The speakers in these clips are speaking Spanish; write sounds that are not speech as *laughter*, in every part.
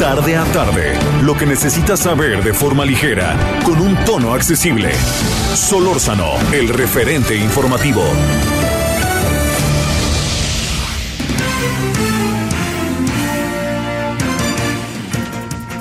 Tarde a tarde, lo que necesitas saber de forma ligera, con un tono accesible. Solórzano, el referente informativo.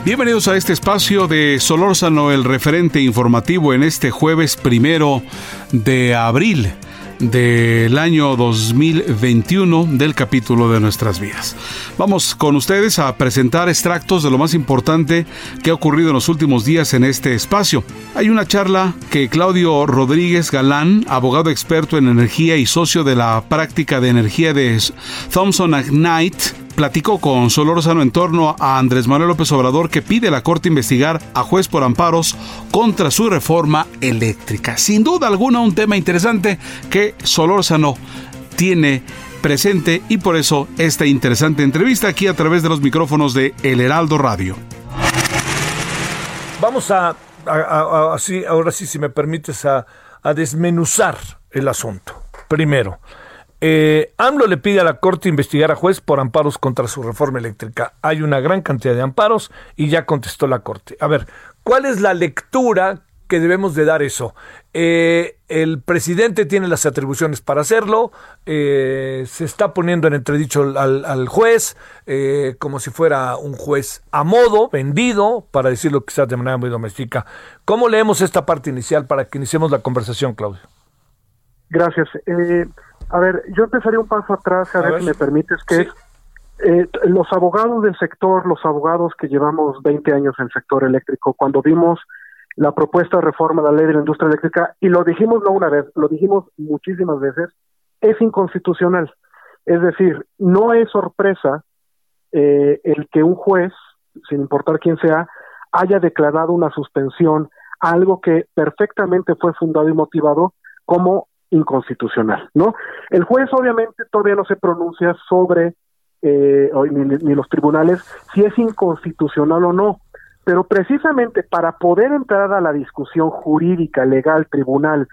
Bienvenidos a este espacio de Solórzano, el referente informativo en este jueves primero de abril del año 2021 del capítulo de nuestras vidas. Vamos con ustedes a presentar extractos de lo más importante que ha ocurrido en los últimos días en este espacio. Hay una charla que Claudio Rodríguez Galán, abogado experto en energía y socio de la práctica de energía de Thomson Ignite, platicó con Solórzano en torno a Andrés Manuel López Obrador que pide a la Corte investigar a juez por amparos contra su reforma eléctrica. Sin duda alguna un tema interesante que Solórzano tiene presente y por eso esta interesante entrevista aquí a través de los micrófonos de El Heraldo Radio. Vamos a, a- ahora sí, si me permites, a desmenuzar el asunto. Primero, eh, AMLO le pide a la Corte investigar a juez por amparos contra su reforma eléctrica. Hay una gran cantidad de amparos y ya contestó la Corte. A ver, ¿cuál es la lectura que debemos de dar eso? Eh, el presidente tiene las atribuciones para hacerlo, eh, se está poniendo en entredicho al, juez eh, como si fuera un juez a modo, vendido, para decirlo quizás de manera muy doméstica. ¿Cómo leemos esta parte inicial para que iniciemos la conversación, Claudio? Gracias. A ver, yo empezaría un paso atrás, a, A ver, ver. si me permites, que Sí. es eh, los abogados del sector, los abogados que llevamos 20 años en el sector eléctrico, cuando vimos la propuesta de reforma de la ley de la industria eléctrica, y lo dijimos no una vez, lo dijimos muchísimas veces, es inconstitucional. Es decir, no es sorpresa eh, el que un juez, sin importar quién sea, haya declarado una suspensión a algo que perfectamente fue fundado y motivado como inconstitucional, ¿no? El juez obviamente todavía no se pronuncia sobre eh, ni, ni los tribunales si es inconstitucional o no, pero precisamente para poder entrar a la discusión jurídica, legal, tribunal,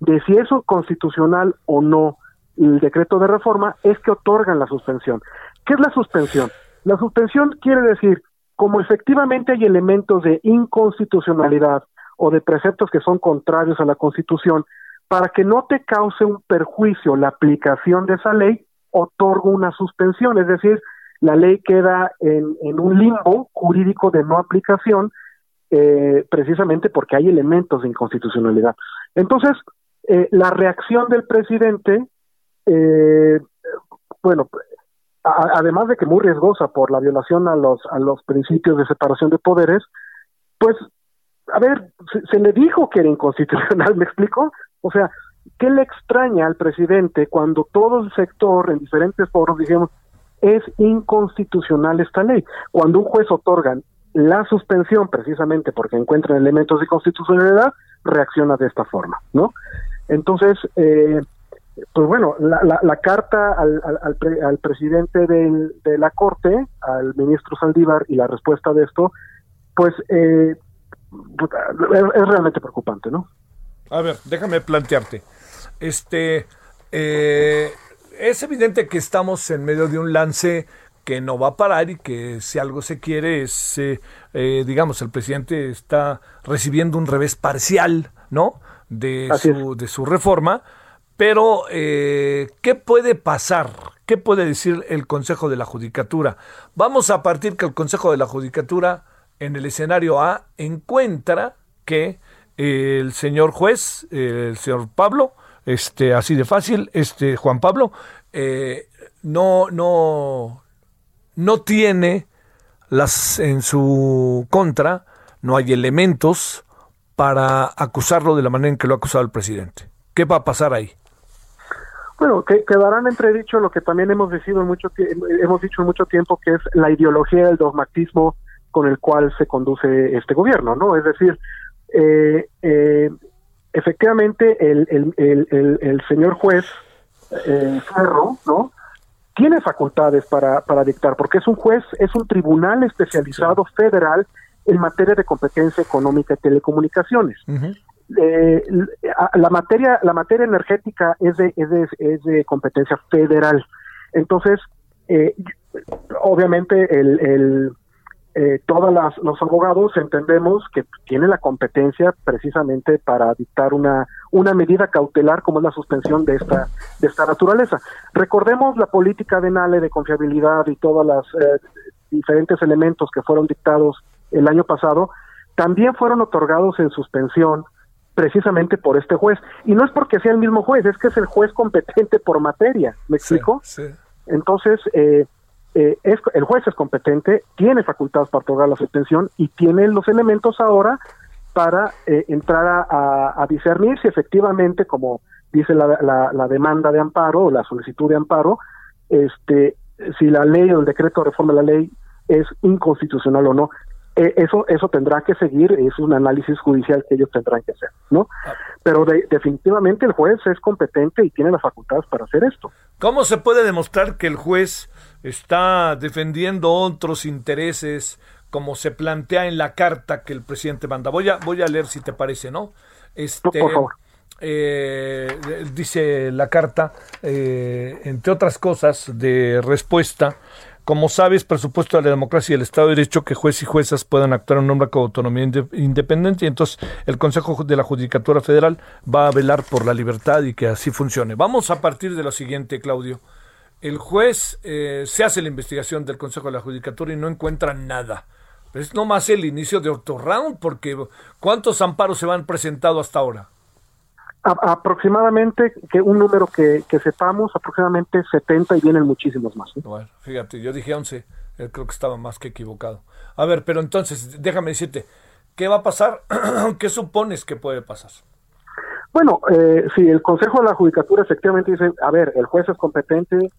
de si es constitucional o no el decreto de reforma, es que otorgan la suspensión. ¿Qué es la suspensión? La suspensión quiere decir, como efectivamente hay elementos de inconstitucionalidad o de preceptos que son contrarios a la Constitución, para que no te cause un perjuicio la aplicación de esa ley, otorgo una suspensión, es decir, la ley queda en, en un limbo jurídico de no aplicación, eh, precisamente porque hay elementos de inconstitucionalidad. Entonces, eh, la reacción del presidente, eh, bueno, además de que muy riesgosa por la violación a los, a los principios de separación de poderes, pues, a ver, se, se le dijo que era inconstitucional, *laughs* ¿me explico? O sea, ¿qué le extraña al presidente cuando todo el sector en diferentes foros dijimos es inconstitucional esta ley? Cuando un juez otorga la suspensión precisamente porque encuentran elementos de constitucionalidad, reacciona de esta forma, ¿no? Entonces, eh, pues bueno, la, la, la carta al, al, al, pre- al presidente de la Corte, al ministro Saldívar, y la respuesta de esto, pues eh, puta, es, es realmente preocupante, ¿no? A ver, déjame plantearte. Este, eh, es evidente que estamos en medio de un lance que no va a parar y que si algo se quiere es, eh, eh, digamos, el presidente está recibiendo un revés parcial, ¿no? De su, de su reforma. Pero, eh, ¿qué puede pasar? ¿Qué puede decir el Consejo de la Judicatura? Vamos a partir que el Consejo de la Judicatura en el escenario A encuentra que el señor juez, el señor Pablo, este, así de fácil, este Juan Pablo, eh, no, no, no tiene las en su contra, no hay elementos para acusarlo de la manera en que lo ha acusado el presidente. ¿Qué va a pasar ahí? Bueno, que quedarán entredicho lo que también hemos decidido mucho hemos dicho en mucho tiempo que es la ideología del dogmatismo con el cual se conduce este gobierno, ¿no? Es decir, eh, eh, efectivamente el, el, el, el, señor juez eh, Ferro, ¿no? Tiene facultades para, para dictar, porque es un juez, es un tribunal especializado federal en materia de competencia económica y telecomunicaciones. Eh, la materia la materia energética es de, es de, es de competencia federal entonces eh, obviamente el, el eh, todos los abogados entendemos que tiene la competencia precisamente para dictar una una medida cautelar como es la suspensión de esta de esta naturaleza recordemos la política de Nale de confiabilidad y todos los eh, diferentes elementos que fueron dictados el año pasado también fueron otorgados en suspensión precisamente por este juez. Y no es porque sea el mismo juez, es que es el juez competente por materia. ¿Me explico? Sí, Entonces, eh, eh, es, el juez es competente, tiene facultades para otorgar la suspensión y tiene los elementos ahora para eh, entrar a, discernir si efectivamente, como dice la, la, la, demanda de amparo o la solicitud de amparo, este, si la ley o el decreto de reforma de la ley es inconstitucional o no. Eh, eso eso tendrá que seguir, es un análisis judicial que ellos tendrán que hacer, ¿no? Pero definitivamente el juez es competente y tiene las facultades para hacer esto. ¿Cómo se puede demostrar que el juez está defendiendo otros intereses como se plantea en la carta que el presidente manda? Voy a voy a leer si te parece, ¿no? Este, Por favor. Eh, dice la carta, eh, entre otras cosas, de respuesta como sabes, presupuesto de la democracia y el Estado de Derecho que jueces y juezas puedan actuar en nombre con autonomía independiente y entonces el Consejo de la Judicatura Federal va a velar por la libertad y que así funcione. Vamos a partir de lo siguiente, Claudio. El juez eh, se hace la investigación del Consejo de la Judicatura y no encuentra nada. Es nomás el inicio de otro round porque ¿cuántos amparos se van presentado hasta ahora? aproximadamente, que un número que, sepamos, aproximadamente 70 y vienen muchísimos más. Bueno, fíjate, yo dije 11, creo que estaba más que equivocado. A ver, pero entonces, déjame decirte, ¿qué va a pasar? *clears throat* ¿Qué supones que puede pasar? Bueno, eh, si el Consejo de la Judicatura efectivamente dice, a ver, el juez es competente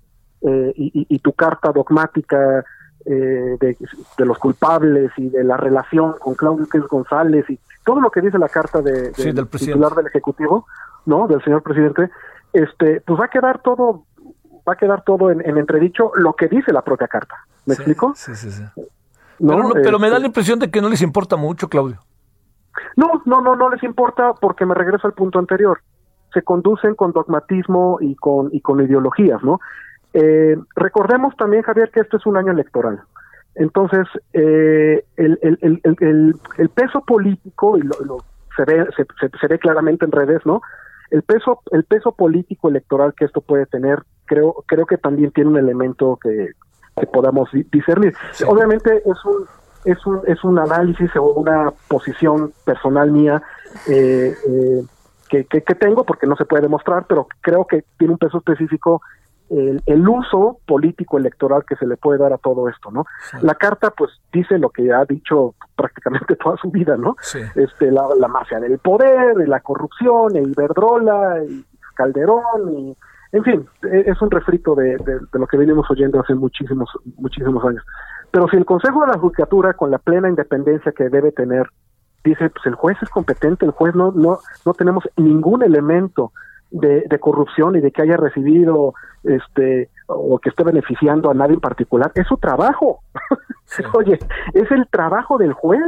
eh, y, tu carta dogmática eh, de, los culpables y de la relación con Claudio González y todo lo que dice la carta de, del titular del ejecutivo, ¿no? Del señor presidente, este, pues va a quedar todo, va a quedar todo en, entredicho lo que dice la propia carta. ¿Me explico? Sí, sí, sí. pero, pero me da la este impresión de que no les importa mucho, Claudio. No, no, no, no les importa porque me regreso al punto anterior. Se conducen con dogmatismo y con y con ideologías, ¿no? Eh, recordemos también, Javier, que esto es un año electoral. Entonces, eh, el, el, el, el, peso político, y lo, se, ve, se, se, ve claramente en redes, ¿no? El peso, el peso político electoral que esto puede tener, creo, creo que también tiene un elemento que, que podamos discernir. Obviamente es un, es un, es un análisis o una posición personal mía eh, eh, que, que, que, tengo, porque no se puede demostrar, pero creo que tiene un peso específico el, uso político electoral que se le puede dar a todo esto, ¿no? La carta, pues, dice lo que ha dicho prácticamente *laughs* toda su vida, ¿no? Este, la, la mafia del poder, la corrupción, el Iberdrola, y Calderón, y, en fin, e, es un refrito de, de, lo que venimos oyendo hace muchísimos, muchísimos años. Pero si el Consejo de la Judicatura, con la plena independencia que debe tener, dice, pues el juez es competente, el juez no, no, no tenemos ningún elemento de, de, corrupción y de que haya recibido este o que esté beneficiando a nadie en particular es su trabajo *laughs* oye es el trabajo del juez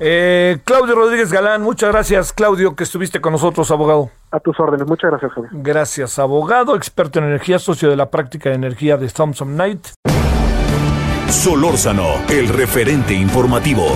eh, Claudio Rodríguez Galán, muchas gracias Claudio que estuviste con nosotros, abogado. A tus órdenes, muchas gracias. Javier. Gracias, abogado, experto en energía, socio de la práctica de energía de Thompson Knight. Solórzano, el referente informativo.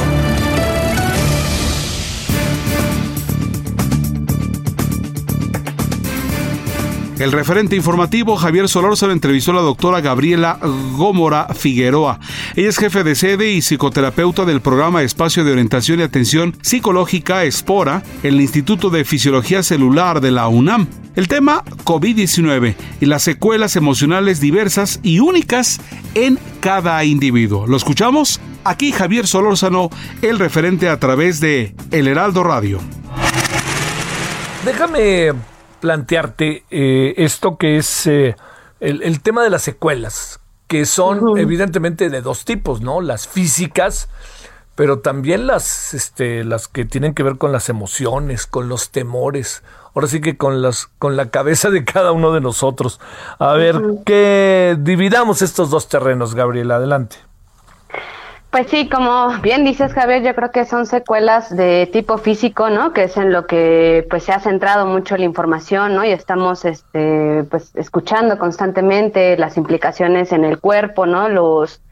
El referente informativo Javier Solórzano entrevistó a la doctora Gabriela Gómora Figueroa. Ella es jefe de sede y psicoterapeuta del programa Espacio de Orientación y Atención Psicológica Espora, el Instituto de Fisiología Celular de la UNAM. El tema COVID-19 y las secuelas emocionales diversas y únicas en cada individuo. ¿Lo escuchamos? Aquí Javier Solórzano, el referente a través de El Heraldo Radio. Déjame plantearte eh, esto que es eh, el, tema de las secuelas, que son evidentemente de dos tipos, ¿no? Las físicas, pero también las, este, las que tienen que ver con las emociones, con los temores, ahora sí que con las, con la cabeza de cada uno de nosotros. A ver, que dividamos estos dos terrenos, Gabriela, adelante. Pues sí, como bien dices Javier, yo creo que son secuelas de tipo físico, ¿no? Que es en lo que pues se ha centrado mucho la información, ¿no? Y estamos este pues escuchando constantemente las implicaciones en el cuerpo, ¿no? Los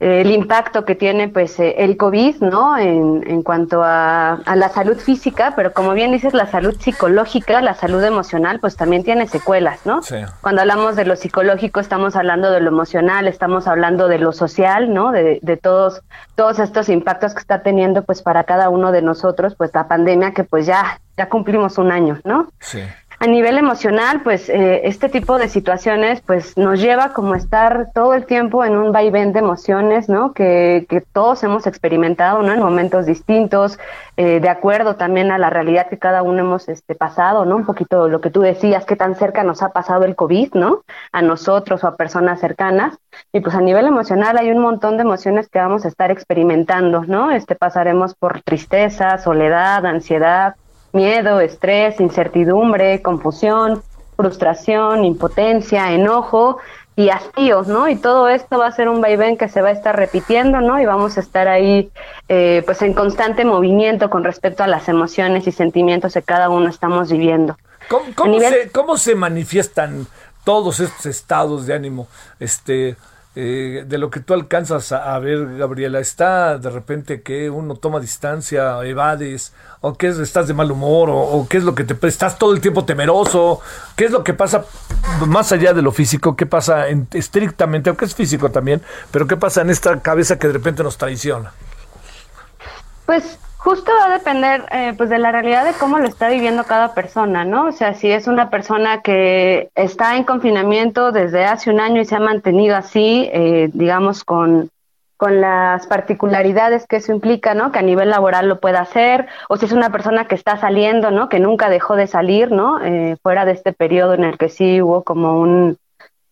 el impacto que tiene pues eh, el COVID, ¿no? En, en cuanto a, a, la salud física, pero como bien dices, la salud psicológica, la salud emocional, pues también tiene secuelas, ¿no? Sí. Cuando hablamos de lo psicológico, estamos hablando de lo emocional, estamos hablando de lo social, ¿no? De, de todos, todos estos impactos que está teniendo pues para cada uno de nosotros, pues la pandemia que pues ya, ya cumplimos un año, ¿no? Sí a nivel emocional, pues eh, este tipo de situaciones pues nos lleva como estar todo el tiempo en un vaivén de emociones, ¿no? Que, que todos hemos experimentado, ¿no? En momentos distintos, eh, de acuerdo también a la realidad que cada uno hemos este, pasado, ¿no? Un poquito lo que tú decías, qué tan cerca nos ha pasado el COVID, ¿no? A nosotros o a personas cercanas. Y pues a nivel emocional hay un montón de emociones que vamos a estar experimentando, ¿no? Este pasaremos por tristeza, soledad, ansiedad, miedo, estrés, incertidumbre, confusión, frustración, impotencia, enojo y hastío, ¿no? Y todo esto va a ser un vaivén que se va a estar repitiendo, ¿no? Y vamos a estar ahí, eh, pues, en constante movimiento con respecto a las emociones y sentimientos que cada uno estamos viviendo. ¿Cómo, se, ¿cómo se manifiestan todos estos estados de ánimo? Este, eh, de lo que tú alcanzas a, ver, Gabriela, ¿está de repente que uno toma distancia, evades, o qué es, estás de mal humor, o, qué es lo que te estás todo el tiempo temeroso, qué es lo que pasa más allá de lo físico, qué pasa estrictamente, aunque es físico también, pero qué pasa en esta cabeza que de repente nos traiciona? Pues Justo va a depender eh, pues de la realidad de cómo lo está viviendo cada persona, ¿no? O sea, si es una persona que está en confinamiento desde hace un año y se ha mantenido así, eh, digamos, con, con las particularidades que eso implica, ¿no? Que a nivel laboral lo pueda hacer, o si es una persona que está saliendo, ¿no? Que nunca dejó de salir, ¿no? Eh, fuera de este periodo en el que sí hubo como un,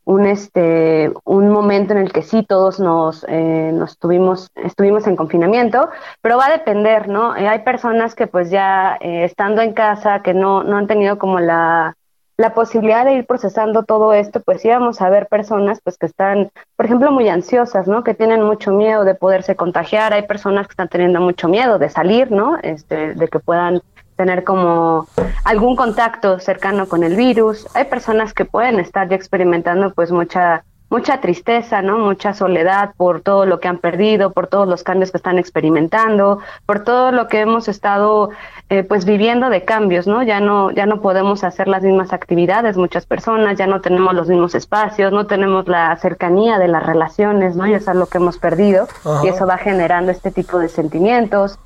un este un momento en el que sí todos nos, eh, nos tuvimos estuvimos en confinamiento pero va a depender no eh, hay personas que pues ya eh, estando en casa que no no han tenido como la la posibilidad de ir procesando todo esto, pues íbamos a ver personas pues que están, por ejemplo, muy ansiosas, ¿no? Que tienen mucho miedo de poderse contagiar, hay personas que están teniendo mucho miedo de salir, ¿no? Este, de que puedan tener como algún contacto cercano con el virus. Hay personas que pueden estar ya experimentando pues mucha mucha tristeza, ¿no? Mucha soledad por todo lo que han perdido, por todos los cambios que están experimentando, por todo lo que hemos estado eh, pues viviendo de cambios, ¿no? Ya no ya no podemos hacer las mismas actividades muchas personas, ya no tenemos los mismos espacios, no tenemos la cercanía de las relaciones, ¿no? Y eso es lo que hemos perdido y eso va generando este tipo de sentimientos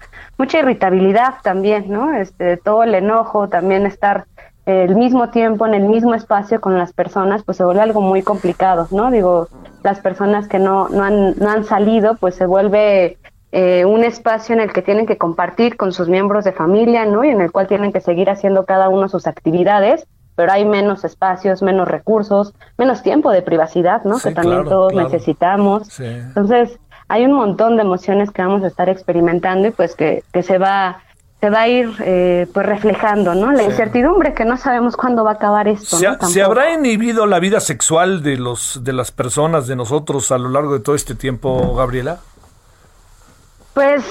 mucha irritabilidad también, ¿no? Este, todo el enojo, también estar el mismo tiempo en el mismo espacio con las personas, pues se vuelve algo muy complicado, ¿no? Digo, las personas que no, no, han, no han salido, pues se vuelve eh, un espacio en el que tienen que compartir con sus miembros de familia, ¿no? Y en el cual tienen que seguir haciendo cada uno sus actividades, pero hay menos espacios, menos recursos, menos tiempo de privacidad, ¿no? que también todos necesitamos. Entonces, hay un montón de emociones que vamos a estar experimentando y pues que, que se va se va a ir eh, pues reflejando, ¿no? La incertidumbre que no sabemos cuándo va a acabar esto. ¿Se, ¿Se, habrá inhibido la vida sexual de los de las personas, de nosotros a lo largo de todo este tiempo, Gabriela? Pues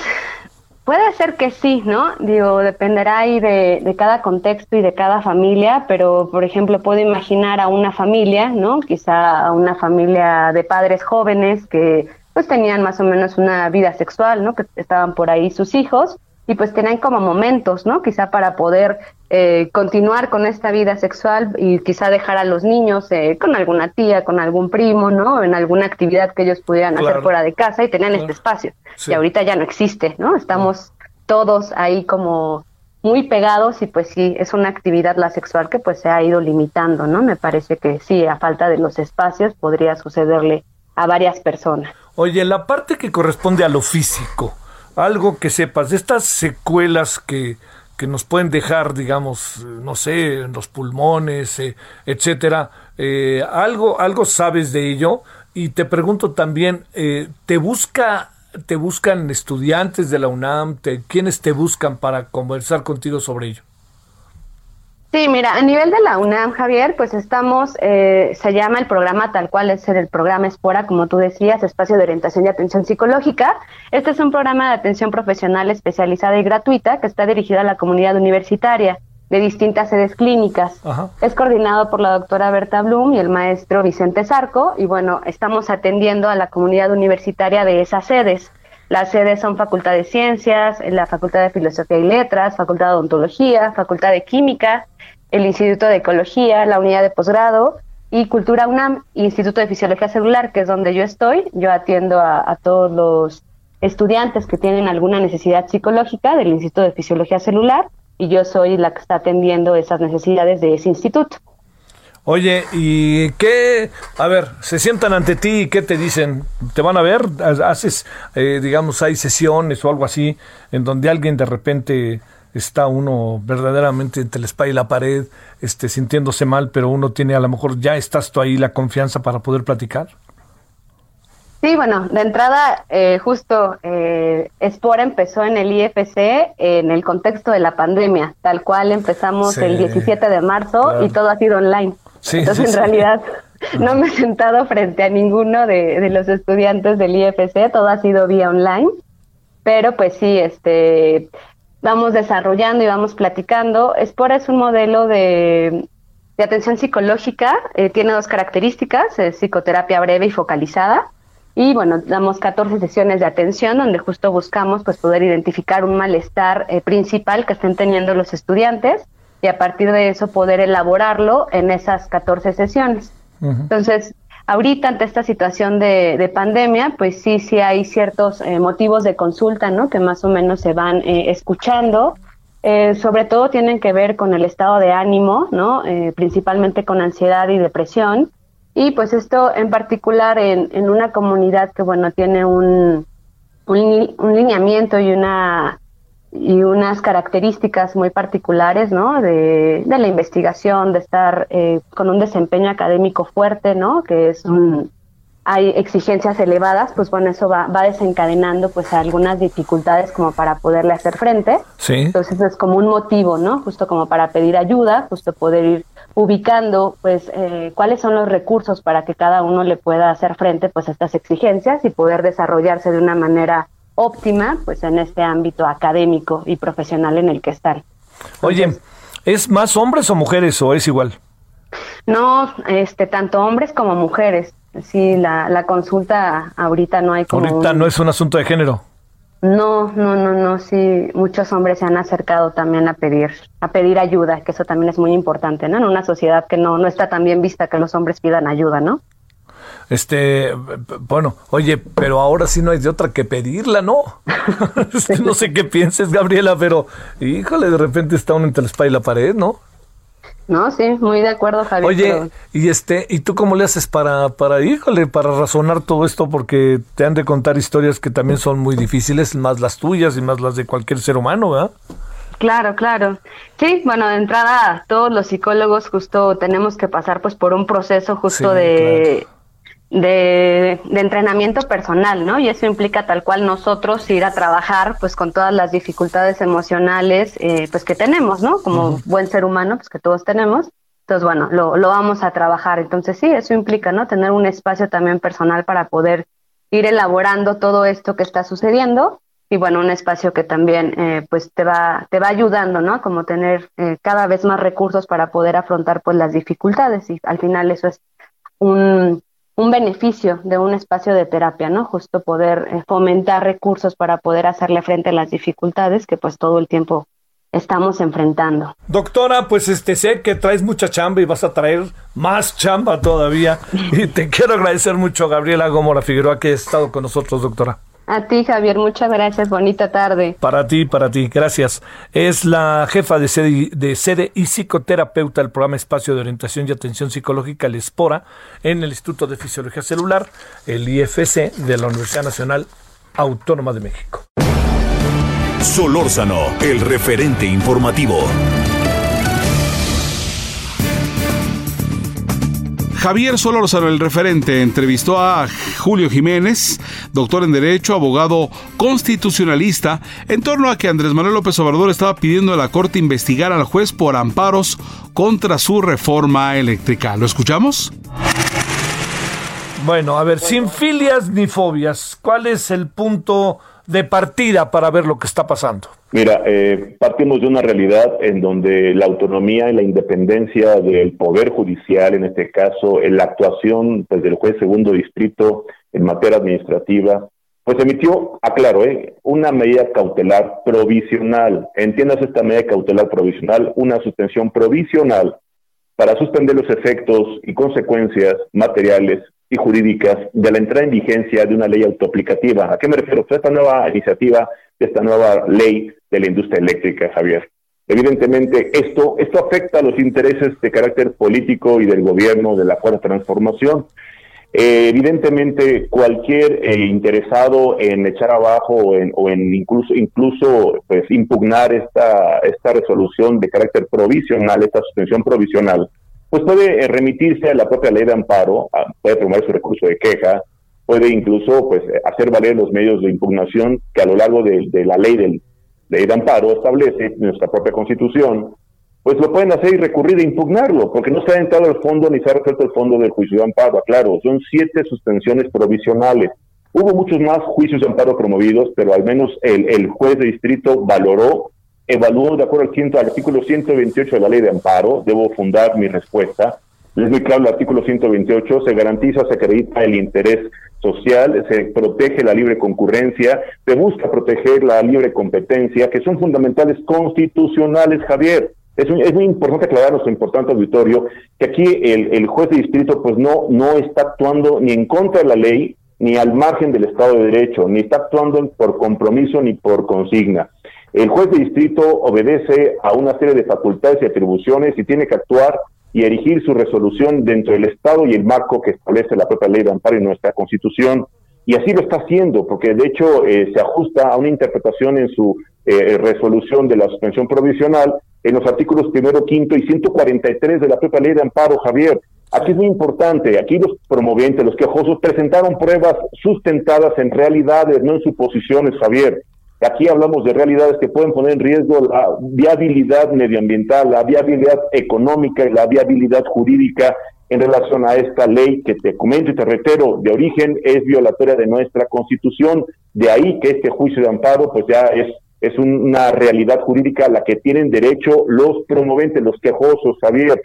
puede ser que sí, ¿no? Digo, dependerá ahí de, de cada contexto y de cada familia, pero por ejemplo puedo imaginar a una familia, ¿no? Quizá a una familia de padres jóvenes que pues tenían más o menos una vida sexual, ¿no? Que estaban por ahí sus hijos y pues tenían como momentos, ¿no? Quizá para poder eh, continuar con esta vida sexual y quizá dejar a los niños eh, con alguna tía, con algún primo, ¿no? En alguna actividad que ellos pudieran hacer fuera de casa y tenían este espacio. Y ahorita ya no existe, ¿no? Estamos todos ahí como muy pegados y pues sí, es una actividad la sexual que pues se ha ido limitando, ¿no? Me parece que sí, a falta de los espacios podría sucederle a varias personas. Oye, la parte que corresponde a lo físico, algo que sepas, de estas secuelas que, que nos pueden dejar, digamos, no sé, en los pulmones, eh, etcétera. Eh, algo, algo sabes de ello. Y te pregunto también, eh, ¿te busca, te buscan estudiantes de la UNAM? ¿Quiénes te buscan para conversar contigo sobre ello? Sí, mira, a nivel de la UNAM, Javier, pues estamos, eh, se llama el programa tal cual es el programa Espora, como tú decías, Espacio de Orientación y Atención Psicológica. Este es un programa de atención profesional especializada y gratuita que está dirigido a la comunidad universitaria de distintas sedes clínicas. Es coordinado por la doctora Berta Blum y el maestro Vicente Zarco, y bueno, estamos atendiendo a la comunidad universitaria de esas sedes. Las sedes son Facultad de Ciencias, la Facultad de Filosofía y Letras, Facultad de Odontología, Facultad de Química, el Instituto de Ecología, la Unidad de Posgrado y Cultura UNAM, Instituto de Fisiología Celular, que es donde yo estoy. Yo atiendo a, todos los estudiantes que tienen alguna necesidad psicológica del Instituto de Fisiología Celular y yo soy la que está atendiendo esas necesidades de ese instituto. Oye, ¿y qué? A ver, se sientan ante ti y qué te dicen? ¿Te van a ver? ¿Haces, eh, digamos, hay sesiones o algo así en donde alguien de repente está uno verdaderamente entre la espalda y la pared, este, sintiéndose mal, pero uno tiene a lo mejor ya estás tú ahí la confianza para poder platicar? Sí, bueno, de entrada, eh, justo eh, Spora empezó en el IFC en el contexto de la pandemia, tal cual empezamos el 17 de marzo y todo ha sido online. Entonces, en realidad, no me he sentado frente a ninguno de, los estudiantes del IFC, todo ha sido vía online, pero pues sí, este, vamos desarrollando y vamos platicando. Spora es un modelo de, atención psicológica, eh, tiene dos características, es psicoterapia breve y focalizada y bueno, damos 14 sesiones de atención donde justo buscamos pues poder identificar un malestar eh, principal que estén teniendo los estudiantes y a partir de eso poder elaborarlo en esas 14 sesiones. Entonces, ahorita ante esta situación de, pandemia, pues sí, sí hay ciertos eh, motivos de consulta, ¿no? Que más o menos se van eh, escuchando. sobre todo tienen que ver con el estado de ánimo, ¿no? principalmente con ansiedad y depresión y pues esto en particular en, en una comunidad que, bueno, tiene un, un, lineamiento y una y unas características muy particulares, ¿no? De, de la investigación, de estar eh, con un desempeño académico fuerte, ¿no? Que es un, hay exigencias elevadas, pues bueno, eso va, va desencadenando pues algunas dificultades como para poderle hacer frente. Sí. Entonces es como un motivo, ¿no? Justo como para pedir ayuda, justo poder ir ubicando pues eh, cuáles son los recursos para que cada uno le pueda hacer frente pues a estas exigencias y poder desarrollarse de una manera óptima pues en este ámbito académico y profesional en el que están. Oye, ¿es más hombres o mujeres o es igual? No, este tanto hombres como mujeres. Sí, la, la consulta ahorita no hay como Ahorita no es un asunto de género. No, no, no, no, sí, muchos hombres se han acercado también a pedir, a pedir ayuda, que eso también es muy importante, ¿no? En una sociedad que no, no está tan bien vista que los hombres pidan ayuda, ¿no? Este, bueno, oye, pero ahora sí no hay de otra que pedirla, ¿no? *laughs* *laughs* no sé qué pienses, Gabriela, pero híjole, de repente está uno entre la espalda y la pared, ¿no? No, sí, muy de acuerdo, Javier. Oye, y este, ¿y tú cómo le haces para, para, híjole, para razonar todo esto? Porque te han de contar historias que también son muy difíciles, más las tuyas y más las de cualquier ser humano, ¿verdad? Claro, claro. Sí, bueno, de entrada, todos los psicólogos justo tenemos que pasar pues por un proceso justo de de, entrenamiento personal, ¿no? Y eso implica tal cual nosotros ir a trabajar, pues con todas las dificultades emocionales, eh, pues que tenemos, ¿no? Como buen ser humano, pues que todos tenemos. Entonces, bueno, lo, lo vamos a trabajar. Entonces, sí, eso implica, ¿no? Tener un espacio también personal para poder ir elaborando todo esto que está sucediendo y bueno, un espacio que también eh, pues te va, te va ayudando, ¿no? Como tener eh, cada vez más recursos para poder afrontar pues las dificultades y al final eso es un, un beneficio de un espacio de terapia, ¿no? Justo poder eh, fomentar recursos para poder hacerle frente a las dificultades que pues todo el tiempo estamos enfrentando. Doctora, pues este sé que traes mucha chamba y vas a traer más chamba todavía *laughs* y te quiero agradecer mucho Gabriela Gómora Figueroa que ha estado con nosotros, doctora. A ti, Javier, muchas gracias. Bonita tarde. Para ti, para ti, gracias. Es la jefa de sede, de sede y psicoterapeuta del programa Espacio de Orientación y Atención Psicológica, el ESPORA, en el Instituto de Fisiología Celular, el IFC de la Universidad Nacional Autónoma de México. Solórzano, el referente informativo. Javier Solórzano, el referente, entrevistó a Julio Jiménez, doctor en Derecho, abogado constitucionalista, en torno a que Andrés Manuel López Obrador estaba pidiendo a la Corte investigar al juez por amparos contra su reforma eléctrica. ¿Lo escuchamos? Bueno, a ver, sin filias ni fobias, ¿cuál es el punto de partida para ver lo que está pasando? Mira, eh, partimos de una realidad en donde la autonomía y la independencia del Poder Judicial, en este caso, en la actuación pues, del juez segundo distrito en materia administrativa, pues emitió, aclaro, eh, una medida cautelar provisional. Entiendas esta medida cautelar provisional, una suspensión provisional para suspender los efectos y consecuencias materiales y jurídicas de la entrada en vigencia de una ley autoaplicativa. ¿A qué me refiero? Pues esta nueva iniciativa, de esta nueva ley de la industria eléctrica, Javier. Evidentemente, esto, esto afecta a los intereses de carácter político y del gobierno de la cuarta transformación. Eh, evidentemente, cualquier eh, interesado en echar abajo o en, o en incluso, incluso pues, impugnar esta, esta resolución de carácter provisional, esta suspensión provisional, pues puede eh, remitirse a la propia ley de amparo, puede promover su recurso de queja, puede incluso pues eh, hacer valer los medios de impugnación que a lo largo de, la ley, del, ley de amparo establece nuestra propia constitución, pues lo pueden hacer y recurrir e impugnarlo, porque no se ha entrado al fondo ni se ha resuelto el fondo del juicio de amparo. Claro, son siete suspensiones provisionales. Hubo muchos más juicios de amparo promovidos, pero al menos el, el juez de distrito valoró evaluó de acuerdo al, quinto, al artículo 128 de la ley de amparo, debo fundar mi respuesta. Es muy claro el artículo 128, se garantiza, se acredita el interés social, se protege la libre concurrencia, se busca proteger la libre competencia, que son fundamentales constitucionales, Javier. Es, muy importante aclarar nuestro importante auditorio que aquí el, el juez de distrito pues no, no está actuando ni en contra de la ley, ni al margen del Estado de Derecho, ni está actuando por compromiso ni por consigna. El juez de distrito obedece a una serie de facultades y atribuciones y tiene que actuar y erigir su resolución dentro del Estado y el marco que establece la propia ley de amparo y nuestra Constitución. Y así lo está haciendo, porque de hecho eh, se ajusta a una interpretación en su eh, resolución de la suspensión provisional en los artículos primero, quinto y 143 de la propia ley de amparo, Javier. Aquí es muy importante, aquí los promovientes, los quejosos presentaron pruebas sustentadas en realidades, no en suposiciones, Javier. Aquí hablamos de realidades que pueden poner en riesgo la viabilidad medioambiental, la viabilidad económica y la viabilidad jurídica en relación a esta ley que te comento y te reitero, de origen es violatoria de nuestra constitución. De ahí que este juicio de amparo pues ya es, es una realidad jurídica a la que tienen derecho los promoventes, los quejosos, Javier.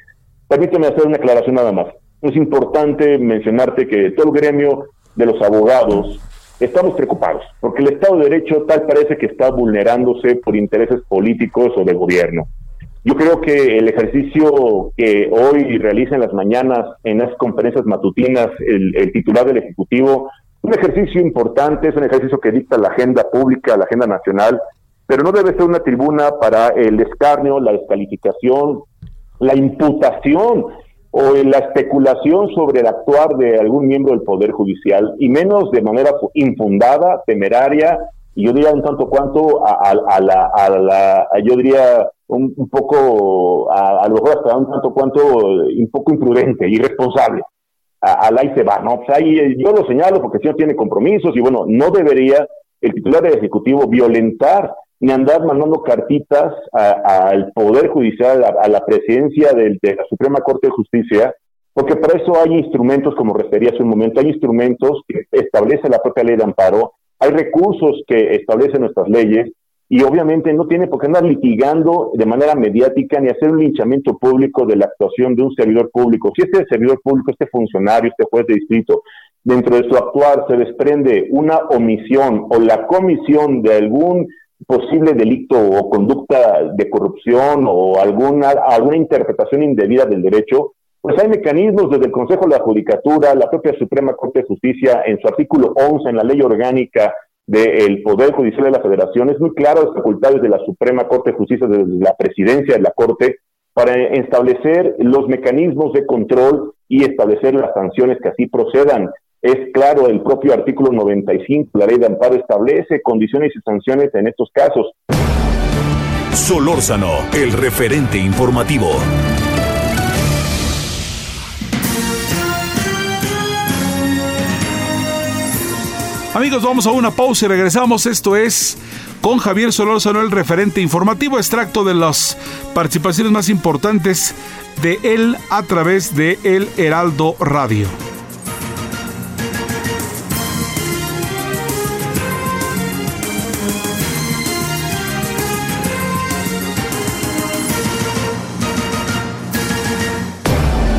Permíteme hacer una aclaración nada más. Es importante mencionarte que todo el gremio de los abogados estamos preocupados, porque el Estado de Derecho tal parece que está vulnerándose por intereses políticos o de gobierno. Yo creo que el ejercicio que hoy realiza en las mañanas, en las conferencias matutinas, el, titular del Ejecutivo, un ejercicio importante, es un ejercicio que dicta la agenda pública, la agenda nacional, pero no debe ser una tribuna para el escarnio, la descalificación, la imputación o en la especulación sobre el actuar de algún miembro del Poder Judicial, y menos de manera infundada, temeraria, y yo diría un tanto cuanto a, la, a la, yo diría un, poco, a, lo mejor hasta un tanto cuanto, un poco imprudente, irresponsable. Al ahí se va, ¿no? Pues ahí yo lo señalo porque si no tiene compromisos y bueno, no debería el titular del Ejecutivo violentar ni andar mandando cartitas al Poder Judicial, a, la presidencia de la Suprema Corte de Justicia, porque para eso hay instrumentos, como refería hace un momento, hay instrumentos que establece la propia ley de amparo, hay recursos que establecen nuestras leyes, y obviamente no tiene por qué andar litigando de manera mediática ni hacer un linchamiento público de la actuación de un servidor público. Si este servidor público, este funcionario, este juez de distrito, dentro de su actuar se desprende una omisión o la comisión de algún posible delito o conducta de corrupción o alguna, alguna interpretación indebida del derecho, pues hay mecanismos desde el Consejo de la Judicatura, la propia Suprema Corte de Justicia, en su artículo 11, en la ley orgánica del Poder Judicial de la Federación, es muy claro las facultades de la Suprema Corte de Justicia, desde la presidencia de la Corte, para establecer los mecanismos de control y establecer las sanciones que así procedan. Es claro, el propio artículo 95, la ley de amparo establece condiciones y sanciones en estos casos. Solórzano, el referente informativo. Amigos, vamos a una pausa y regresamos. Esto es con Javier Solórzano, el referente informativo, extracto de las participaciones más importantes de él a través de El Heraldo Radio.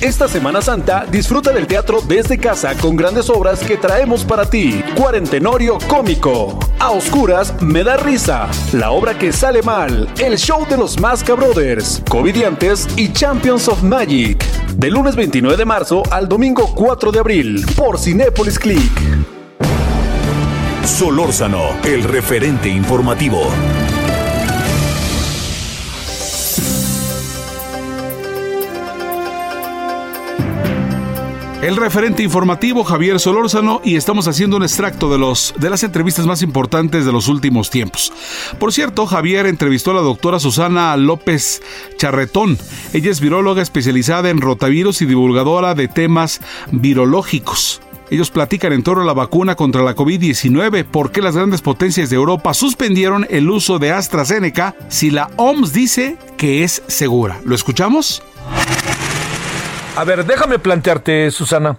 Esta Semana Santa disfruta del teatro desde casa con grandes obras que traemos para ti. Cuarentenorio cómico. A oscuras me da risa. La obra que sale mal. El show de los Masca Brothers. Covidiantes y Champions of Magic. Del lunes 29 de marzo al domingo 4 de abril. Por Cinépolis Click. Solórzano, el referente informativo. El referente informativo Javier Solórzano y estamos haciendo un extracto de los de las entrevistas más importantes de los últimos tiempos. Por cierto, Javier entrevistó a la doctora Susana López Charretón. Ella es viróloga especializada en rotavirus y divulgadora de temas virológicos. Ellos platican en torno a la vacuna contra la COVID-19, por qué las grandes potencias de Europa suspendieron el uso de AstraZeneca si la OMS dice que es segura. ¿Lo escuchamos? A ver, déjame plantearte, Susana,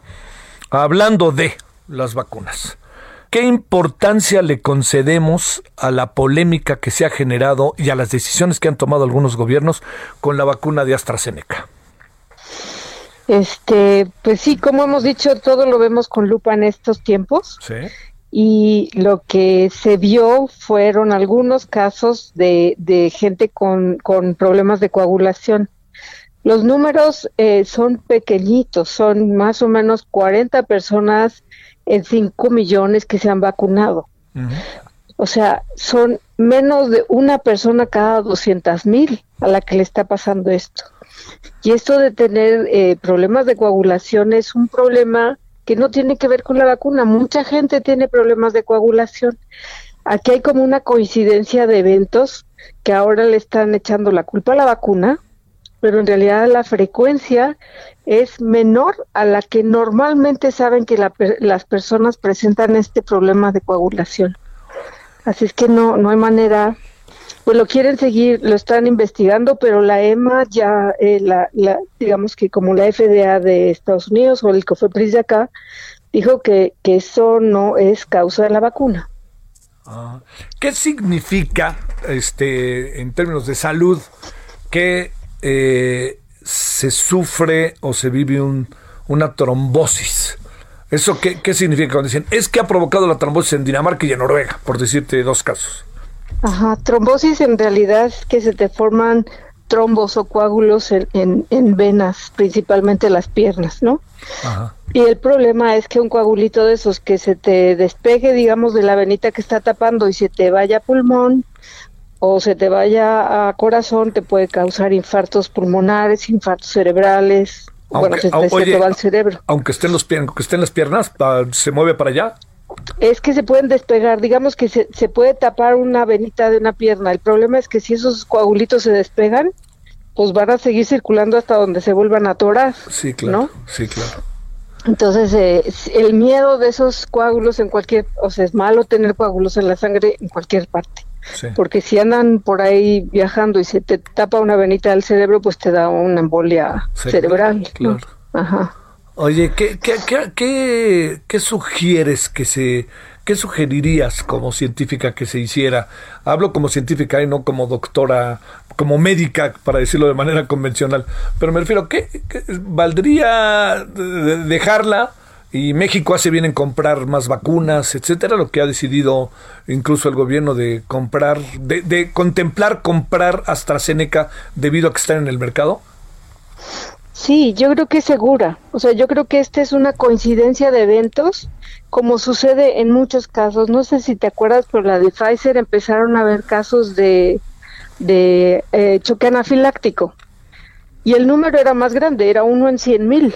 hablando de las vacunas. ¿Qué importancia le concedemos a la polémica que se ha generado y a las decisiones que han tomado algunos gobiernos con la vacuna de AstraZeneca? Este, pues sí, como hemos dicho, todo lo vemos con lupa en estos tiempos. Sí. Y lo que se vio fueron algunos casos de, de gente con, con problemas de coagulación. Los números eh, son pequeñitos, son más o menos 40 personas en 5 millones que se han vacunado. O sea, son menos de una persona cada 200 mil a la que le está pasando esto. Y esto de tener eh, problemas de coagulación es un problema que no tiene que ver con la vacuna. Mucha gente tiene problemas de coagulación. Aquí hay como una coincidencia de eventos que ahora le están echando la culpa a la vacuna, pero en realidad la frecuencia es menor a la que normalmente saben que las personas presentan este problema de coagulación. Así es que no, no hay manera, pues lo quieren seguir, lo están investigando, pero la EMA ya, eh, la, la, digamos que como la FDA de Estados Unidos o el COFEPRIS de acá, dijo que, que eso no es causa de la vacuna. Ah, ¿Qué significa, este, en términos de salud, que eh, se sufre o se vive un, una trombosis. ¿Eso qué, qué significa cuando dicen? Es que ha provocado la trombosis en Dinamarca y en Noruega, por decirte dos casos. Ajá, trombosis en realidad es que se te forman trombos o coágulos en, en, en venas, principalmente las piernas, ¿no? Ajá. Y el problema es que un coagulito de esos que se te despegue, digamos, de la venita que está tapando y se te vaya a pulmón o se te vaya a corazón, te puede causar infartos pulmonares, infartos cerebrales. bueno, se, oye, te va al cerebro. Aunque estén los aunque estén las piernas, se mueve para allá. Es que se pueden despegar, digamos que se, se puede tapar una venita de una pierna. El problema es que si esos coagulitos se despegan, pues van a seguir circulando hasta donde se vuelvan a atorar. Sí, claro. ¿no? Sí, claro. Entonces, eh, el miedo de esos coágulos en cualquier, o sea, es malo tener coágulos en la sangre en cualquier parte. Sí. Porque si andan por ahí viajando y se te tapa una venita del cerebro, pues te da una embolia Sí, cerebral. ¿no? claro. Ajá. Oye, ¿qué, qué, qué, qué, qué sugieres que se, qué sugerirías como científica que se hiciera? Hablo como científica y no como doctora, como médica, para decirlo de manera convencional. Pero me refiero, ¿qué, qué- valdría de- dejarla? Y México hace bien en comprar más vacunas, etcétera, lo que ha decidido incluso el gobierno de comprar, de, de contemplar comprar AstraZeneca debido a que están en el mercado. Sí, yo creo que es segura. O sea, yo creo que esta es una coincidencia de eventos, como sucede en muchos casos. No sé si te acuerdas, pero la de Pfizer empezaron a haber casos de, de eh, choque anafiláctico. Y el número era más grande, era uno en cien mil.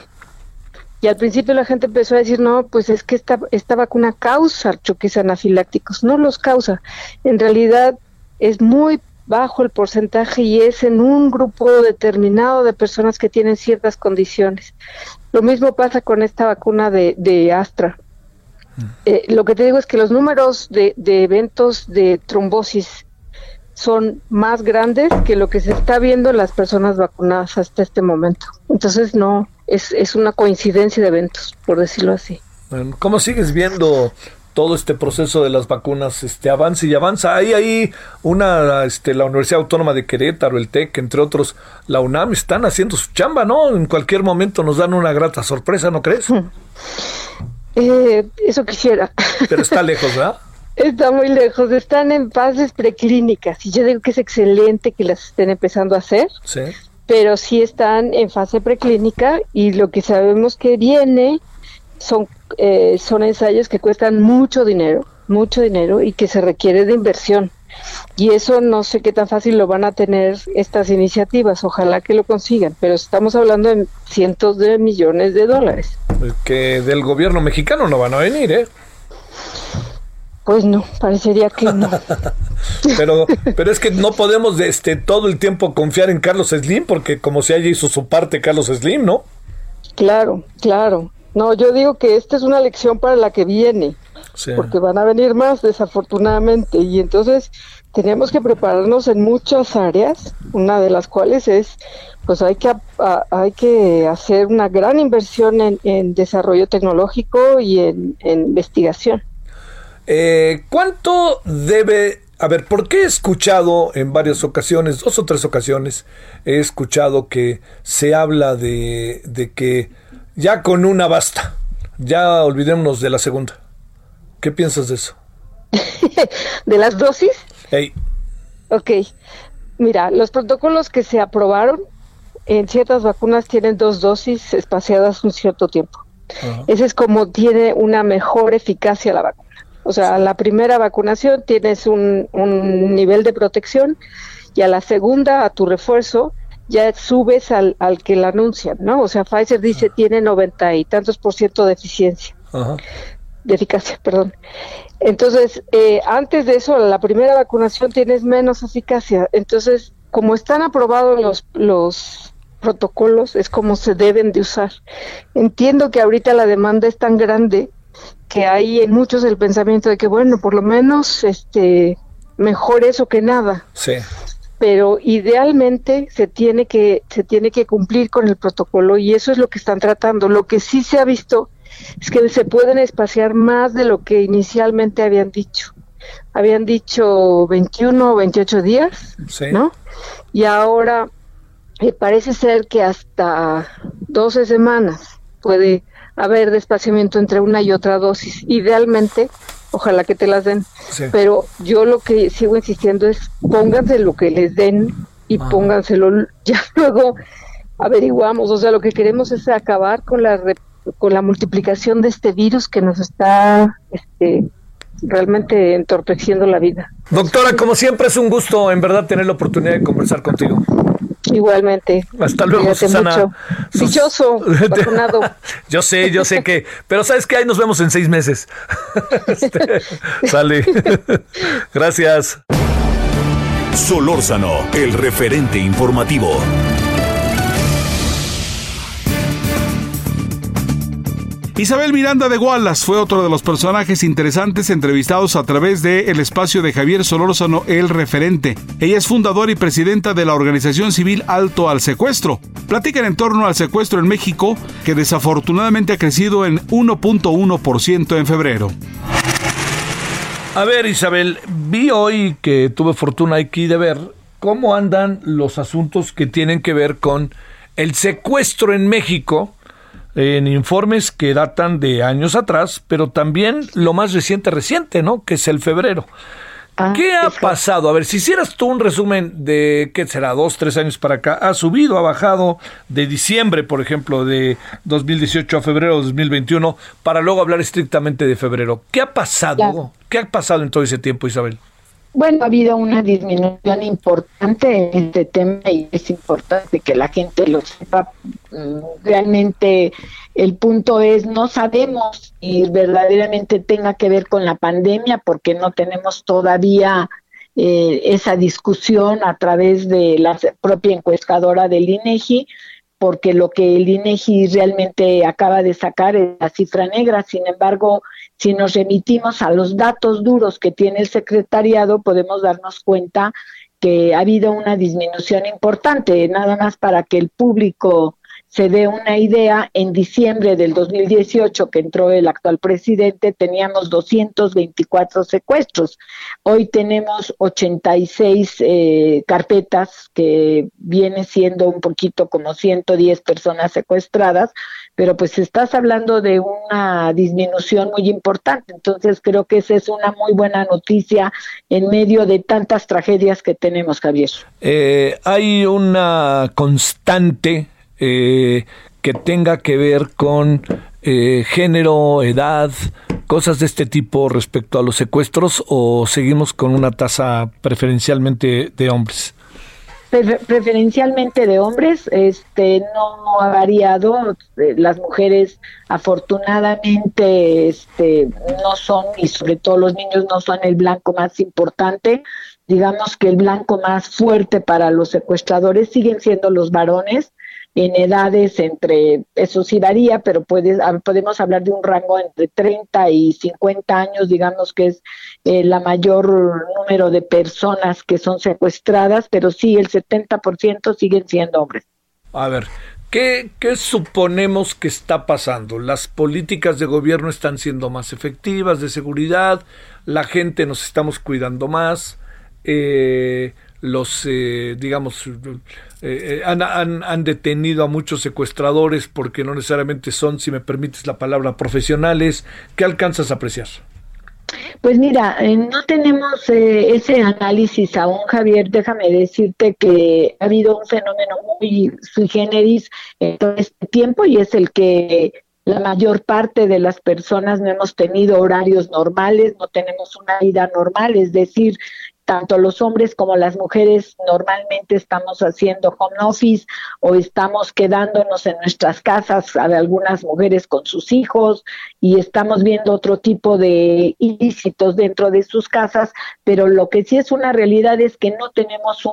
Y al principio la gente empezó a decir, no, pues es que esta, esta vacuna causa choques anafilácticos. No los causa. En realidad es muy bajo el porcentaje y es en un grupo determinado de personas que tienen ciertas condiciones. Lo mismo pasa con esta vacuna de, de Astra. Mm. Eh, lo que te digo es que los números de, de, eventos de trombosis son más grandes que lo que se está viendo en las personas vacunadas hasta este momento. Entonces no, es, es una coincidencia de eventos, por decirlo así. ¿Cómo sigues viendo todo este proceso de las vacunas este avanza y avanza. Hay ahí una este la Universidad Autónoma de Querétaro, el TEC, entre otros, la UNAM están haciendo su chamba, ¿no? En cualquier momento nos dan una grata sorpresa, ¿no crees? Eh, eso quisiera. Pero está lejos, ¿verdad? *laughs* Está muy lejos, están en fases preclínicas y yo digo que es excelente que las estén empezando a hacer. Sí. Pero sí están en fase preclínica y lo que sabemos que viene son, eh, son ensayos que cuestan mucho dinero, mucho dinero y que se requiere de inversión. Y eso no sé qué tan fácil lo van a tener estas iniciativas, ojalá que lo consigan, pero estamos hablando de cientos de millones de dólares. Que del gobierno mexicano no van a venir, ¿eh? Pues no, parecería que no. *laughs* pero, pero es que no podemos este, todo el tiempo confiar en Carlos Slim, porque como si haya hizo su parte Carlos Slim, ¿no? Claro, claro. No, yo digo que esta es una lección para la que viene, porque van a venir más desafortunadamente y entonces tenemos que prepararnos en muchas áreas, una de las cuales es, pues hay que, hay que hacer una gran inversión en, desarrollo tecnológico y en, investigación. Eh, ¿Cuánto debe a ver, ¿por qué he escuchado en varias ocasiones, dos o tres ocasiones, he escuchado que se habla de, de que ya con una basta. Ya olvidémonos de la segunda. ¿Qué piensas de eso? *laughs* ¿De las dosis? Hey. Ok. Mira, los protocolos que se aprobaron en ciertas vacunas tienen dos dosis espaciadas un cierto tiempo. Ese es como tiene una mejor eficacia la vacuna. O sea, a la primera vacunación tienes un, un nivel de protección y a la segunda, a tu refuerzo, ya subes al, al que la anuncian, ¿no? O sea, Pfizer dice tiene noventa y tantos por ciento de eficiencia, de eficacia, perdón. Entonces, eh, antes de eso, la primera vacunación tienes menos eficacia. Entonces, como están aprobados los, los protocolos, es como se deben de usar. Entiendo que ahorita la demanda es tan grande que hay en muchos el pensamiento de que, bueno, por lo menos, este, mejor eso que nada. Sí pero idealmente se tiene que se tiene que cumplir con el protocolo y eso es lo que están tratando. Lo que sí se ha visto es que se pueden espaciar más de lo que inicialmente habían dicho. Habían dicho 21 o 28 días, ¿no? Y ahora eh, parece ser que hasta 12 semanas puede haber despaciamiento entre una y otra dosis. Idealmente ojalá que te las den. Pero yo lo que sigo insistiendo es pónganse lo que les den y ah. pónganselo *laughs* ya luego averiguamos, o sea, lo que queremos es acabar con la con la multiplicación de este virus que nos está este realmente entorpeciendo la vida. Doctora, como siempre es un gusto en verdad tener la oportunidad de conversar contigo. Igualmente. Hasta luego, Susana. Dichoso, *laughs* vacunado. yo sé, yo sé que, pero sabes que ahí nos vemos en seis meses. *laughs* Este, sale. *laughs* Gracias. Solórzano, el referente informativo. Isabel Miranda de Wallace fue otro de los personajes interesantes entrevistados a través de el espacio de Javier Solórzano, el referente. Ella es fundadora y presidenta de la organización civil Alto al Secuestro. Platican en torno al secuestro en México, que desafortunadamente ha crecido en 1.1% en febrero. A ver, Isabel, vi hoy que tuve fortuna aquí de ver cómo andan los asuntos que tienen que ver con el secuestro en México en informes que datan de años atrás, pero también lo más reciente reciente, ¿no? Que es el febrero. Ah, ¿Qué ha pasado? A ver, si hicieras tú un resumen de, ¿qué será? Dos, tres años para acá. ¿Ha subido, ha bajado de diciembre, por ejemplo, de 2018 a febrero de 2021, para luego hablar estrictamente de febrero? ¿Qué ha pasado? ¿Qué ha pasado en todo ese tiempo, Isabel? Bueno, ha habido una disminución importante en este tema y es importante que la gente lo sepa. Mm, realmente el punto es, no sabemos si verdaderamente tenga que ver con la pandemia porque no tenemos todavía eh, esa discusión a través de la propia encuestadora del INEGI, porque lo que el INEGI realmente acaba de sacar es la cifra negra. Sin embargo, si nos remitimos a los datos duros que tiene el secretariado, podemos darnos cuenta que ha habido una disminución importante, nada más para que el público se dé una idea, en diciembre del 2018 que entró el actual presidente teníamos 224 secuestros. Hoy tenemos 86 eh, carpetas que viene siendo un poquito como 110 personas secuestradas, pero pues estás hablando de una disminución muy importante. Entonces creo que esa es una muy buena noticia en medio de tantas tragedias que tenemos, Javier. Eh, hay una constante eh, que tenga que ver con eh, género, edad, cosas de este tipo respecto a los secuestros o seguimos con una tasa preferencialmente de hombres? preferencialmente de hombres, este no ha variado, eh, las mujeres afortunadamente este no son y sobre todo los niños no son el blanco más importante, digamos que el blanco más fuerte para los secuestradores siguen siendo los varones, en edades entre, eso sí varía, pero puede, podemos hablar de un rango entre 30 y 50 años, digamos que es eh, la mayor número de personas que son secuestradas, pero sí, el 70% siguen siendo hombres. A ver, ¿qué, ¿qué suponemos que está pasando? Las políticas de gobierno están siendo más efectivas, de seguridad, la gente nos estamos cuidando más. Eh, los, eh, digamos, eh, eh, han, han, han, detenido a muchos secuestradores porque no necesariamente son, si me permites la palabra, profesionales. ¿Qué alcanzas a apreciar? Pues mira, no tenemos ese análisis aún, Javier. Déjame decirte que ha habido un fenómeno muy sui generis en todo este tiempo y es el que la mayor parte de las personas no hemos tenido horarios normales, no tenemos una vida normal, es decir, tanto los hombres como las mujeres normalmente estamos haciendo home office o estamos quedándonos en nuestras casas, algunas mujeres con sus hijos y estamos viendo otro tipo de ilícitos dentro de sus casas, pero lo que sí es una realidad es que no tenemos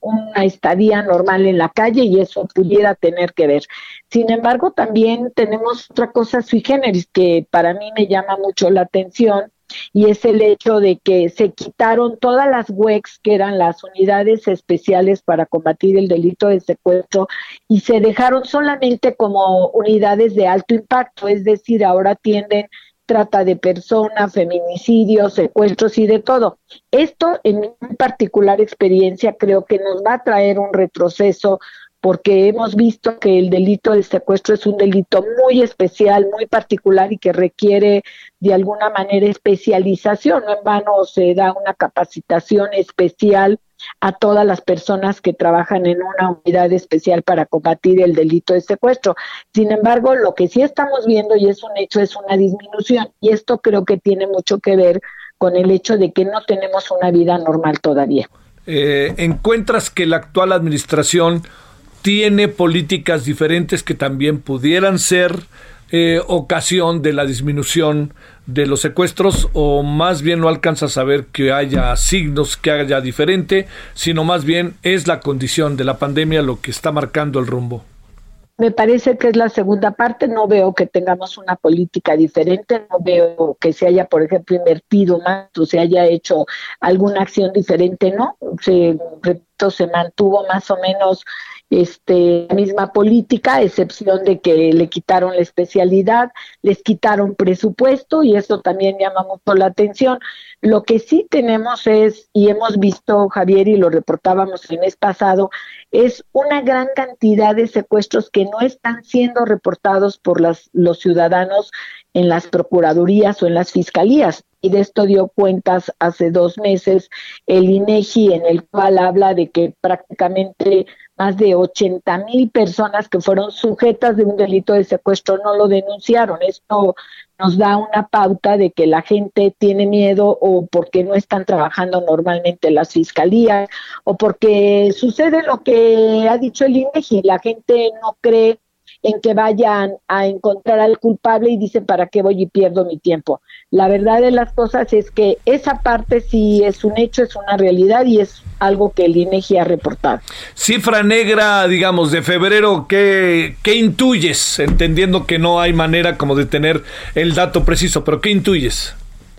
una estadía normal en la calle y eso pudiera tener que ver. Sin embargo, también tenemos otra cosa sui generis que para mí me llama mucho la atención y es el hecho de que se quitaron todas las WEX, que eran las unidades especiales para combatir el delito de secuestro, y se dejaron solamente como unidades de alto impacto, es decir, ahora tienden trata de personas, feminicidios, secuestros y de todo. Esto, en mi particular experiencia, creo que nos va a traer un retroceso porque hemos visto que el delito de secuestro es un delito muy especial, muy particular y que requiere de alguna manera especialización. No en vano se da una capacitación especial a todas las personas que trabajan en una unidad especial para combatir el delito de secuestro. Sin embargo, lo que sí estamos viendo y es un hecho es una disminución y esto creo que tiene mucho que ver con el hecho de que no tenemos una vida normal todavía. Eh, ¿Encuentras que la actual administración tiene políticas diferentes que también pudieran ser eh, ocasión de la disminución de los secuestros o más bien no alcanza a saber que haya signos que haya diferente, sino más bien es la condición de la pandemia lo que está marcando el rumbo. Me parece que es la segunda parte, no veo que tengamos una política diferente, no veo que se haya, por ejemplo, invertido más o se haya hecho alguna acción diferente, ¿no? Se, se mantuvo más o menos este, la misma política, a excepción de que le quitaron la especialidad, les quitaron presupuesto y eso también llama mucho la atención. Lo que sí tenemos es, y hemos visto, Javier, y lo reportábamos el mes pasado, es una gran cantidad de secuestros que no están siendo reportados por las, los ciudadanos en las procuradurías o en las fiscalías. y de esto dio cuentas hace dos meses el INEGI, en el cual habla de que prácticamente más de 80 mil personas que fueron sujetas de un delito de secuestro no lo denunciaron. Esto nos da una pauta de que la gente tiene miedo o porque no están trabajando normalmente las fiscalías o porque sucede lo que ha dicho el INEGI, la gente no cree en que vayan a encontrar al culpable y dicen para qué voy y pierdo mi tiempo. La verdad de las cosas es que esa parte sí es un hecho, es una realidad y es algo que el INEGI ha reportado. Cifra negra, digamos, de febrero, ¿qué, ¿qué intuyes? Entendiendo que no hay manera como de tener el dato preciso, pero ¿qué intuyes?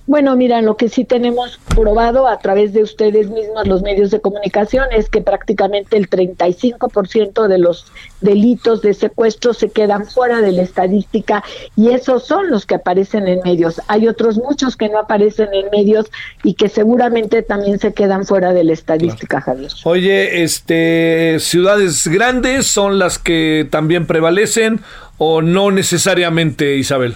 Bueno, mira, lo que sí tenemos probado a través de ustedes mismos, los medios de comunicación, es que prácticamente el 35% de los delitos de secuestro se quedan fuera de la estadística y esos son los que aparecen en medios. Hay otros muchos que no aparecen en medios y que seguramente también se quedan fuera de la estadística, Javier. Oye, este, ciudades grandes son las que también prevalecen o no necesariamente, Isabel.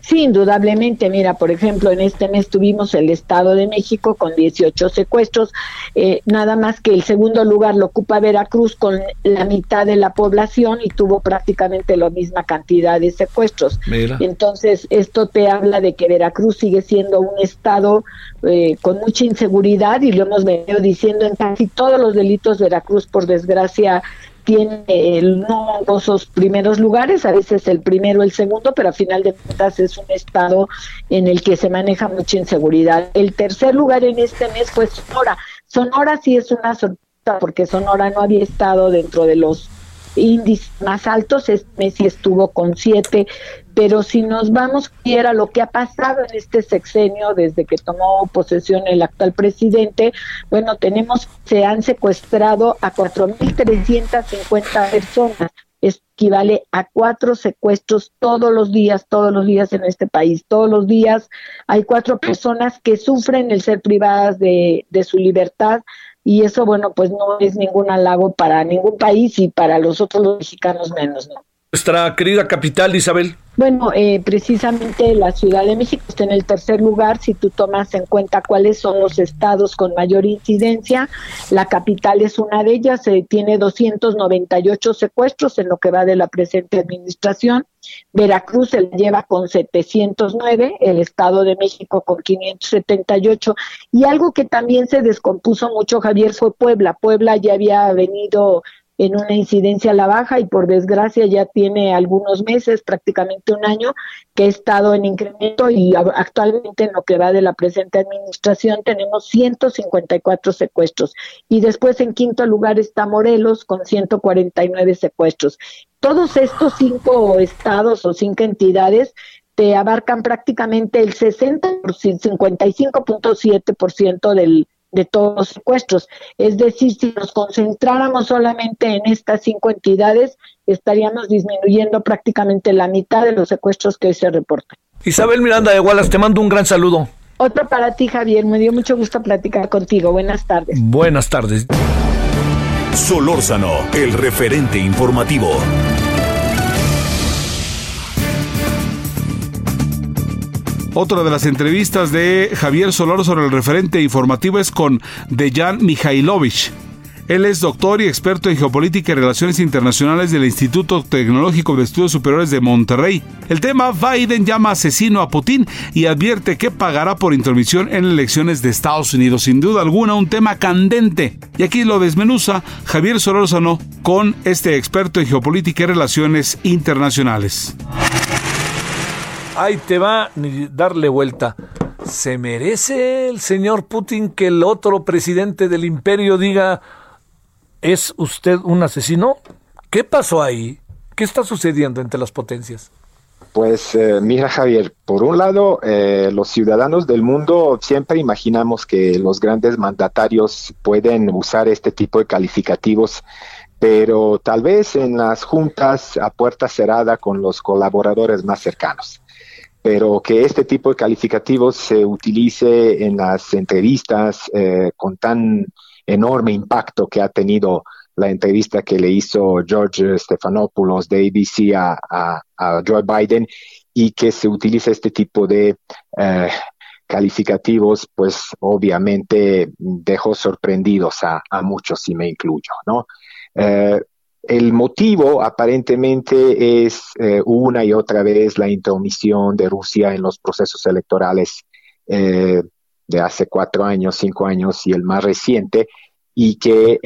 Sí, indudablemente. Mira, por ejemplo, en este mes tuvimos el Estado de México con 18 secuestros, eh, nada más que el segundo lugar lo ocupa Veracruz con la mitad de la población y tuvo prácticamente la misma cantidad de secuestros. Entonces, esto te habla de que Veracruz sigue siendo un Estado eh, con mucha inseguridad y lo hemos venido diciendo en casi todos los delitos Veracruz, por desgracia, tiene el, no esos primeros lugares, a veces el primero, el segundo, pero a final de cuentas es un estado en el que se maneja mucha inseguridad. El tercer lugar en este mes fue Sonora. Sonora sí es una sorpresa porque Sonora no había estado dentro de los índices más altos, este mes sí estuvo con siete, pero si nos vamos a lo que ha pasado en este sexenio desde que tomó posesión el actual presidente, bueno, tenemos, se han secuestrado a 4.350 personas. equivale a cuatro secuestros todos los días, todos los días en este país. Todos los días hay cuatro personas que sufren el ser privadas de su libertad y eso, bueno, pues no es ningún halago para ningún país y para los otros mexicanos menos, ¿no? Nuestra querida capital, Isabel. Bueno, eh, precisamente la Ciudad de México está en el tercer lugar si tú tomas en cuenta cuáles son los estados con mayor incidencia. La capital es una de ellas, eh, tiene 298 secuestros en lo que va de la presente administración. Veracruz se lleva con 709, el Estado de México con 578. Y algo que también se descompuso mucho, Javier, fue Puebla. Puebla ya había venido en una incidencia a la baja y por desgracia ya tiene algunos meses, prácticamente un año, que ha estado en incremento y actualmente en lo que va de la presente administración tenemos 154 secuestros. Y después en quinto lugar está Morelos con 149 secuestros. Todos estos cinco estados o cinco entidades te abarcan prácticamente el 60, 55.7% del de todos los secuestros. Es decir, si nos concentráramos solamente en estas cinco entidades, estaríamos disminuyendo prácticamente la mitad de los secuestros que hoy se reportan. Isabel Miranda de Gualas, te mando un gran saludo. Otro para ti, Javier. Me dio mucho gusto platicar contigo. Buenas tardes. Buenas tardes. Solórzano, el referente informativo. Otra de las entrevistas de Javier Solor sobre el referente informativo es con Dejan Mihailovich. Él es doctor y experto en geopolítica y relaciones internacionales del Instituto Tecnológico de Estudios Superiores de Monterrey. El tema Biden llama asesino a Putin y advierte que pagará por intromisión en elecciones de Estados Unidos. Sin duda alguna un tema candente. Y aquí lo desmenuza Javier Solórzano con este experto en geopolítica y relaciones internacionales ahí te va ni darle vuelta. ¿Se merece el señor Putin que el otro presidente del imperio diga, ¿es usted un asesino? ¿Qué pasó ahí? ¿Qué está sucediendo entre las potencias? Pues eh, mira Javier, por un lado, eh, los ciudadanos del mundo siempre imaginamos que los grandes mandatarios pueden usar este tipo de calificativos, pero tal vez en las juntas a puerta cerrada con los colaboradores más cercanos pero que este tipo de calificativos se utilice en las entrevistas eh, con tan enorme impacto que ha tenido la entrevista que le hizo George Stephanopoulos de ABC a, Joe Biden y que se utilice este tipo de eh, calificativos, pues obviamente dejó sorprendidos a, muchos, y me incluyo, ¿no? Eh, el motivo aparentemente es eh, una y otra vez la intromisión de Rusia en los procesos electorales eh, de hace cuatro años, cinco años y el más reciente, y que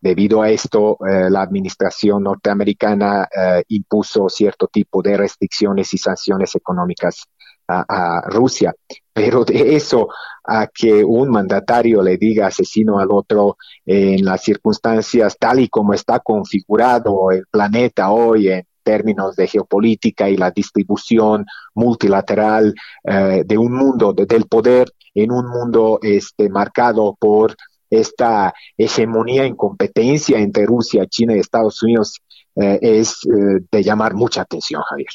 debido a esto la administración norteamericana impuso cierto tipo de restricciones y sanciones económicas a, Rusia. Pero de eso a que un mandatario le diga asesino al otro en las circunstancias tal y como está configurado el planeta hoy en términos de geopolítica y la distribución multilateral eh, de un mundo, del poder en un mundo este, marcado por esta hegemonía en competencia entre Rusia, China y Estados Unidos, eh, es eh, de llamar mucha atención, Javier.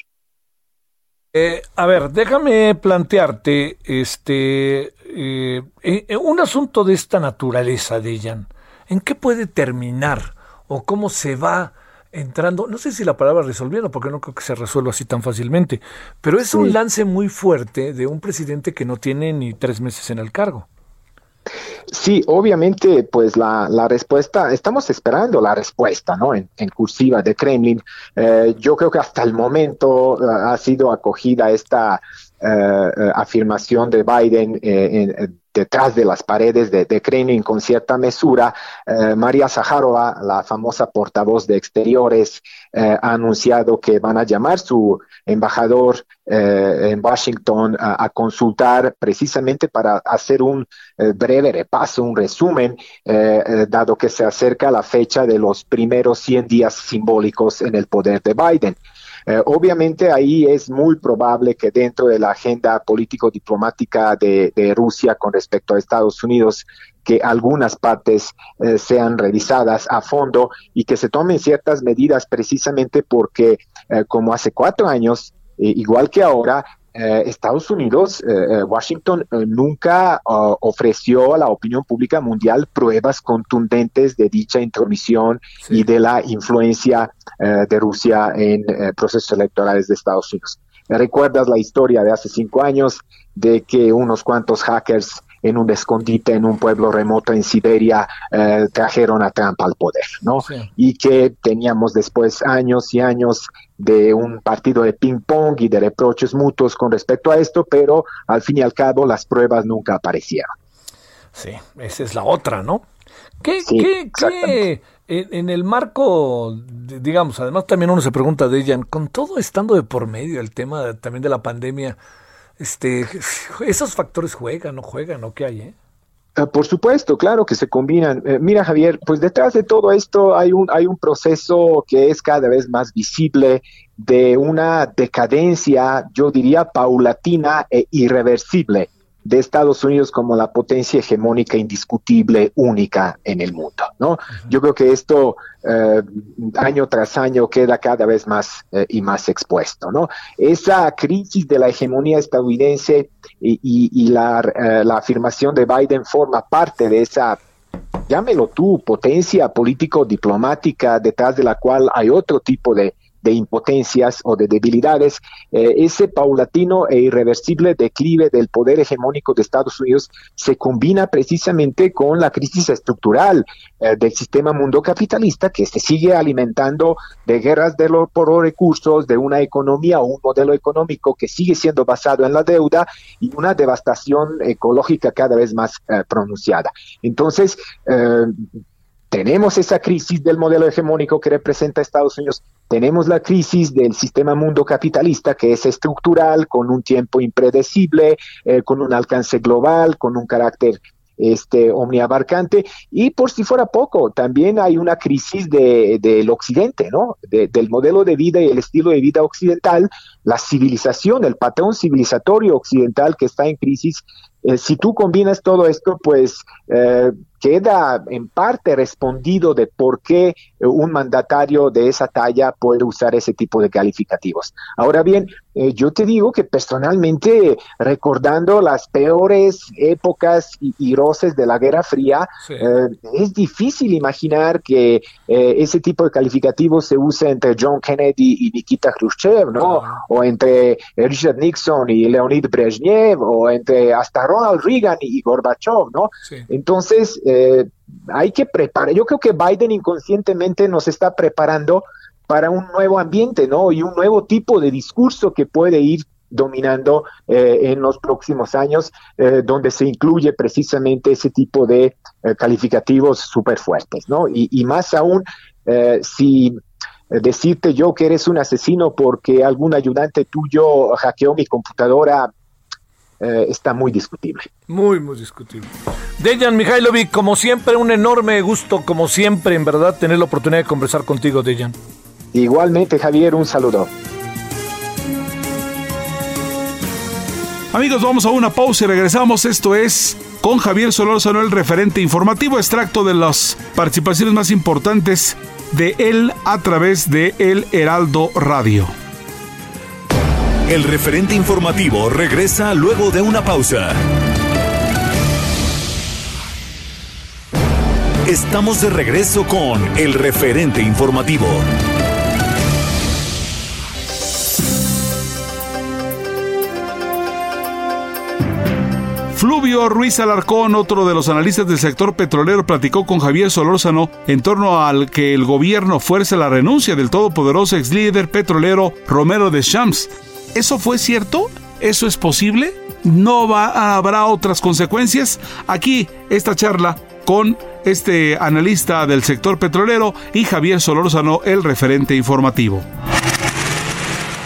Eh, a ver, déjame plantearte este eh, eh, un asunto de esta naturaleza, Dejan. ¿En qué puede terminar o cómo se va entrando? No sé si la palabra resolviendo, porque no creo que se resuelva así tan fácilmente, pero es un lance muy fuerte de un presidente que no tiene ni tres meses en el cargo. Sí, obviamente, pues la, respuesta, estamos esperando la respuesta, ¿no? En, cursiva de Kremlin. Eh, yo creo que hasta el momento eh, ha sido acogida esta eh, afirmación de Biden en, detrás de las paredes de, Kremlin con cierta mesura. María Zaharova, la famosa portavoz de Exteriores, ha anunciado que van a llamar su embajador eh, en Washington a, consultar precisamente para hacer un eh, breve repaso, un resumen, eh, dado que se acerca la fecha de los primeros 100 días simbólicos en el poder de Biden. Obviamente ahí es muy probable que dentro de la agenda político-diplomática de, Rusia con respecto a Estados Unidos que algunas partes sean revisadas a fondo y que se tomen ciertas medidas precisamente porque, como hace cuatro años, eh, igual que ahora, eh, Estados Unidos, eh, Washington nunca uh, ofreció a la opinión pública mundial pruebas contundentes de dicha intromisión y de la influencia de Rusia en procesos electorales de Estados Unidos. ¿Recuerdas la historia de hace cinco años de que unos cuantos hackers en un escondite en un pueblo remoto en Siberia eh, trajeron a Trump al poder, ¿no? Y que teníamos después años y años de un partido de ping-pong y de reproches mutuos con respecto a esto, pero al fin y al cabo las pruebas nunca aparecieron. Sí, esa es la otra, ¿no? ¿Qué, qué, qué en, el marco, digamos, además también uno se pregunta de ella, con todo estando de por medio el tema también de la pandemia, este, esos factores juegan, no juegan, ¿o qué hay? Eh? Ah, por supuesto, claro que se combinan. Eh, mira, Javier, pues detrás de todo esto hay un, hay un proceso que es cada vez más visible de una decadencia, yo diría, paulatina e irreversible de Estados Unidos como la potencia hegemónica indiscutible, única en el mundo, ¿no? Yo creo que esto eh, año tras año queda cada vez más eh, y más expuesto, ¿no? Esa crisis de la hegemonía estadounidense y, la, eh, la afirmación de Biden forma parte de esa llámelo tú, potencia político-diplomática detrás de la cual hay otro tipo de de impotencias o de debilidades, eh, ese paulatino e irreversible declive del poder hegemónico de Estados Unidos se combina precisamente con la crisis estructural eh, del sistema mundo capitalista que se sigue alimentando de guerras de por los recursos, de una economía o un modelo económico que sigue siendo basado en la deuda y una devastación ecológica cada vez más eh, pronunciada. Entonces, tenemos esa crisis del modelo hegemónico que representa Estados Unidos, tenemos la crisis del sistema mundo capitalista que es estructural, con un tiempo impredecible, eh, con un alcance global, con un carácter este omniabarcante. Y por si fuera poco también hay una crisis de, del occidente no del modelo de vida y el estilo de vida occidental la civilización el patrón civilizatorio occidental que está en crisis eh, si tú combinas todo esto, pues eh, queda en parte respondido de por qué eh, un mandatario de esa talla puede usar ese tipo de calificativos. Ahora bien, eh, yo te digo que personalmente, recordando las peores épocas y, roces de la Guerra Fría, eh, es difícil imaginar que ese tipo de calificativos se use entre John Kennedy y Nikita Khrushchev, ¿no? O entre Richard Nixon y Leonid Brezhnev, o entre hasta Ronald Reagan y Gorbachev, ¿no? Entonces, eh, hay que preparar. Yo creo que Biden inconscientemente nos está preparando para un nuevo ambiente, ¿no? Y un nuevo tipo de discurso que puede ir dominando eh, en los próximos años, eh, donde se incluye precisamente ese tipo de calificativos súper fuertes, ¿no? Y, y más aún, si decirte yo que eres un asesino porque algún ayudante tuyo hackeó mi computadora eh, está muy discutible. Muy, muy discutible. Dejan Mihailovic, como siempre, un enorme gusto, como siempre, en verdad, tener la oportunidad de conversar contigo, Dejan. Igualmente, Javier, un saludo. Amigos, vamos a una pausa y regresamos. Esto es con Javier Solórzano, el referente informativo, extracto de las participaciones más importantes de él a través de El Heraldo Radio. El referente informativo regresa luego de una pausa. Estamos de regreso con el referente informativo. Fluvio Ruiz Alarcón, otro de los analistas del sector petrolero, platicó con Javier Solórzano en torno al que el gobierno fuerce la renuncia del todopoderoso ex líder petrolero Romero de Champs ¿Eso fue cierto? ¿Eso es posible? ¿No va, habrá otras consecuencias? Aquí esta charla con este analista del sector petrolero y Javier Solórzano, el referente informativo.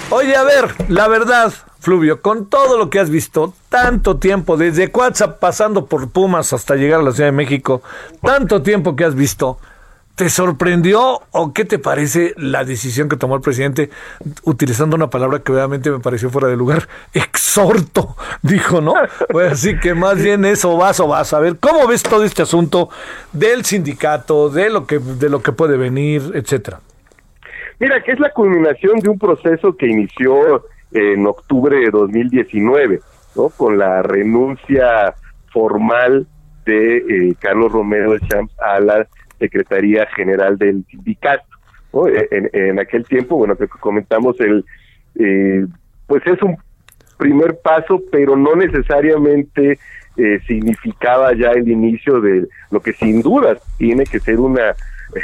Oye, a ver, la verdad, Fluvio, con todo lo que has visto, tanto tiempo, desde WhatsApp pasando por Pumas hasta llegar a la Ciudad de México, tanto tiempo que has visto, ¿Te sorprendió o qué te parece la decisión que tomó el presidente utilizando una palabra que obviamente me pareció fuera de lugar? *laughs* Exhorto, dijo, ¿no? Pues así que más bien eso vas o vas a ver. ¿Cómo ves todo este asunto del sindicato, de lo que, de lo que puede venir, etcétera? Mira, que es la culminación de un proceso que inició en octubre de 2019, ¿no? Con la renuncia formal de eh, Carlos Romero de Champs a la Secretaría General del Sindicato. E, en, aquel tiempo, bueno, que comentamos, el eh, pues es un primer paso, pero no necesariamente eh, significaba ya el inicio de lo que sin duda tiene que ser una,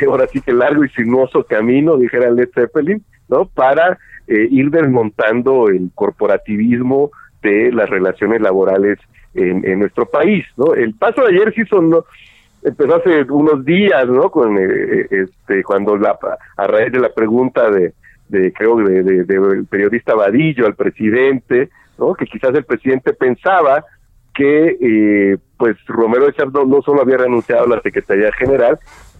ahora sí que largo y sinuoso camino, dijera Led Zeppelin, ¿no? Para eh, ir desmontando el corporativismo de las relaciones laborales en, en, nuestro país, ¿no? El paso de ayer sí son, empezó hace unos días, ¿no? Con eh, este cuando la a raíz de la pregunta de, de creo de, del periodista Vadillo al presidente, ¿no? Que quizás el presidente pensaba que eh, pues Romero de Chardón no solo había renunciado a la Secretaría General,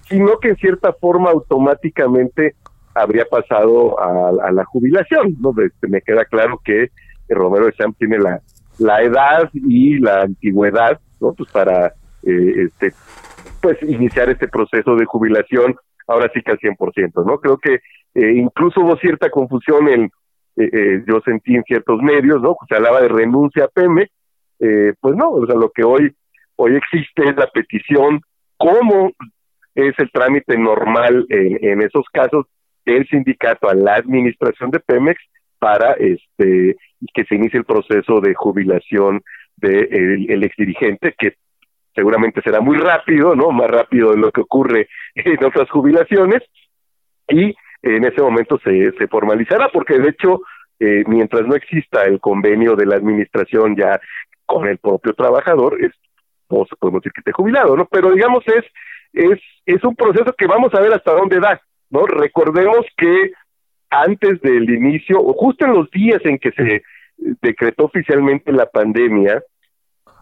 sino que en cierta forma automáticamente habría pasado a, la jubilación, ¿no? Este, me queda claro que Romero de Champ tiene la, la edad y la antigüedad, ¿no? Pues para eh, este pues iniciar este proceso de jubilación ahora sí que al 100%, ¿no? Creo que eh, incluso hubo cierta confusión en, eh, eh, yo sentí en ciertos medios, ¿no? Se hablaba de renuncia a Pemex, pues no, o sea, lo que hoy, hoy existe es la petición, cómo es el trámite normal en, en esos casos del sindicato a la administración de Pemex para este que se inicie el proceso de jubilación de el, ex dirigente que seguramente será muy rápido, ¿no? Más rápido de lo que ocurre *laughs* en otras jubilaciones y en ese momento se, se formalizará porque de hecho eh, mientras no exista el convenio de la administración ya con el propio trabajador, es, pues, podemos decir que esté jubilado, ¿no? Pero digamos es, es, es un proceso que vamos a ver hasta dónde da, ¿no? Recordemos que antes del inicio, o justo en los días en que se decretó oficialmente la pandemia,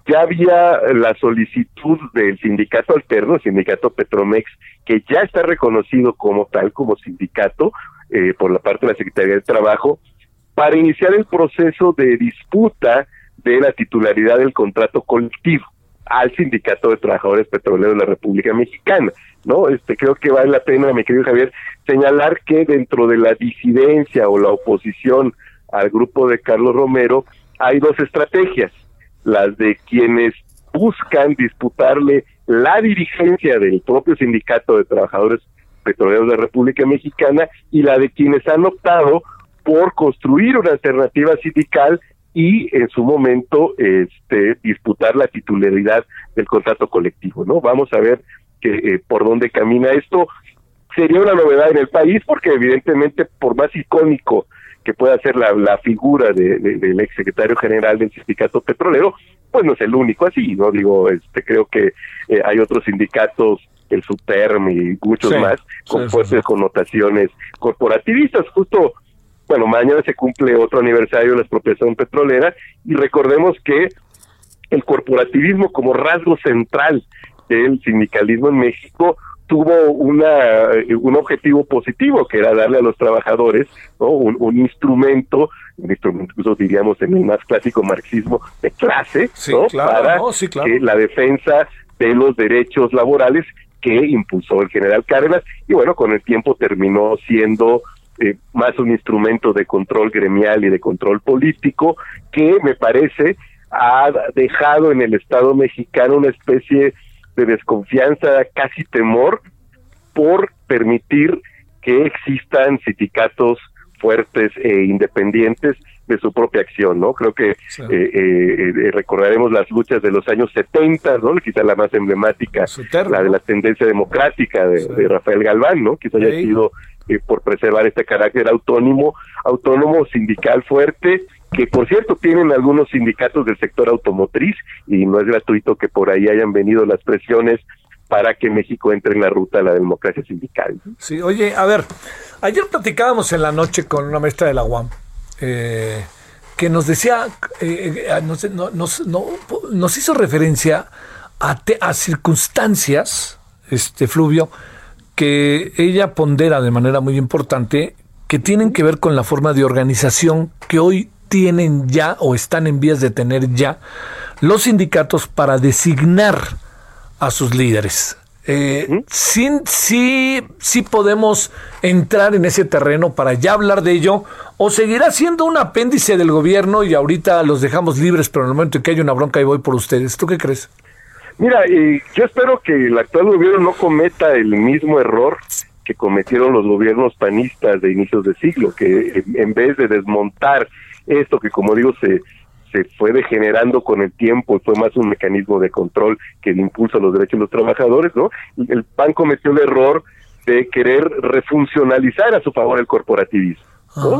ya había la solicitud del sindicato alterno, el sindicato Petromex, que ya está reconocido como tal, como sindicato, eh, por la parte de la Secretaría de Trabajo, para iniciar el proceso de disputa de la titularidad del contrato colectivo al Sindicato de Trabajadores Petroleros de la República Mexicana, ¿no? Este creo que vale la pena, mi querido Javier, señalar que dentro de la disidencia o la oposición al grupo de Carlos Romero hay dos estrategias, las de quienes buscan disputarle la dirigencia del propio Sindicato de Trabajadores Petroleros de República Mexicana y la de quienes han optado por construir una alternativa sindical y en su momento este disputar la titularidad del contrato colectivo, ¿no? Vamos a ver que eh, por dónde camina esto. Sería una novedad en el país porque evidentemente por más icónico que pueda ser la, la figura de, del ex secretario general del sindicato petrolero, pues no es el único así, no digo, este creo que eh, hay otros sindicatos el Superm y muchos más con fuertes connotaciones corporativistas. Justo bueno, mañana se cumple otro aniversario de la expropiación petrolera y recordemos que el corporativismo como rasgo central del sindicalismo en México tuvo una eh, un objetivo positivo que era darle a los trabajadores un, instrumento un instrumento incluso diríamos en el más clásico marxismo de clase para que la defensa de los derechos laborales que impulsó el general Cárdenas y bueno con el tiempo terminó siendo eh, más un instrumento de control gremial y de control político que me parece ha dejado en el Estado mexicano una especie de desconfianza, casi temor, por permitir que existan sindicatos fuertes e independientes de su propia acción, ¿no? Creo que eh, eh, recordaremos las luchas de los años 70, ¿no? Quizá la más emblemática, la de la tendencia democrática de, Rafael Galván, ¿no? Quizá haya sido eh, por preservar este carácter autónomo, autónomo sindical fuerte, que por cierto tienen algunos sindicatos del sector automotriz y no es gratuito que por ahí hayan venido las presiones para que México entre en la ruta de la democracia sindical. Sí, oye, a ver, ayer platicábamos en la noche con una maestra de la UAM eh, que nos decía, eh, nos, nos, hizo referencia a, a circunstancias, este Fluvio, que ella pondera de manera muy importante que tienen que ver con la forma de organización que hoy tienen ya o están en vías de tener ya los sindicatos para designar a sus líderes. Eh, sí, sí, podemos entrar en ese terreno para ya hablar de ello, o seguirá siendo un apéndice del gobierno y ahorita los dejamos libres, pero en el momento en que hay una bronca y voy por ustedes. ¿Tú qué crees? Mira, yo espero que el actual gobierno no cometa el mismo error que cometieron los gobiernos panistas de inicios de siglo, que en vez de desmontar esto que como digo se se fue degenerando con el tiempo y fue más un mecanismo de control que de impulso a los derechos de los trabajadores, ¿no? El PAN cometió el error de querer refuncionalizar a su favor el corporativismo.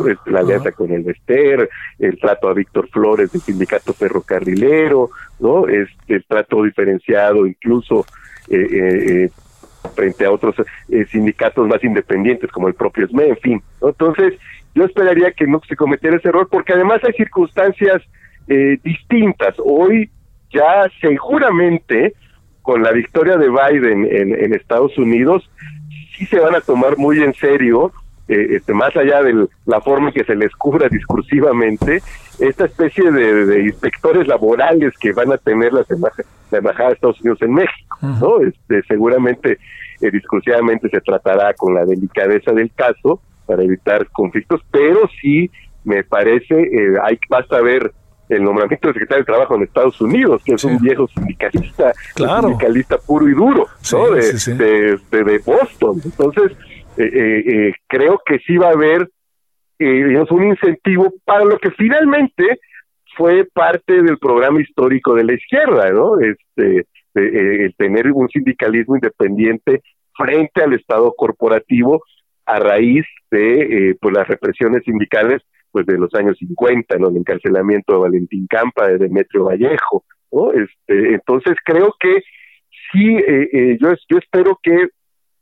Este, la alianza con el Vester, el trato a Víctor Flores del sindicato ferrocarrilero, ¿no? Este, el trato diferenciado incluso eh, eh, eh, frente a otros sindicatos más independientes como el propio SME, en fin. Entonces, yo esperaría que no se cometiera ese error porque además hay circunstancias distintas. Hoy ya seguramente con la victoria de Biden en, en Estados Unidos, sí se van a tomar muy en serio eh, este, más allá de la forma en que se les cubra *laughs* discursivamente, esta especie de, inspectores laborales que van a tener la, la Embajada de Estados Unidos en México, ¿no? Este, seguramente eh, discursivamente se tratará con la delicadeza del caso para evitar conflictos, pero sí me parece, eh, hay basta ver el nombramiento del secretario de Trabajo en Estados Unidos, que es un viejo sindicalista, sindicalista puro y duro, ¿no? de, de, Boston. Entonces, eh, eh, eh, creo que sí va a haber eh, un incentivo para lo que finalmente fue parte del programa histórico de la izquierda, ¿no? Este, el tener un sindicalismo independiente frente al Estado corporativo a raíz de pues las represiones sindicales pues de los años 50, ¿no? el encarcelamiento de Valentín Campa, de Demetrio Vallejo, ¿no? Este, entonces creo que sí, yo, yo espero que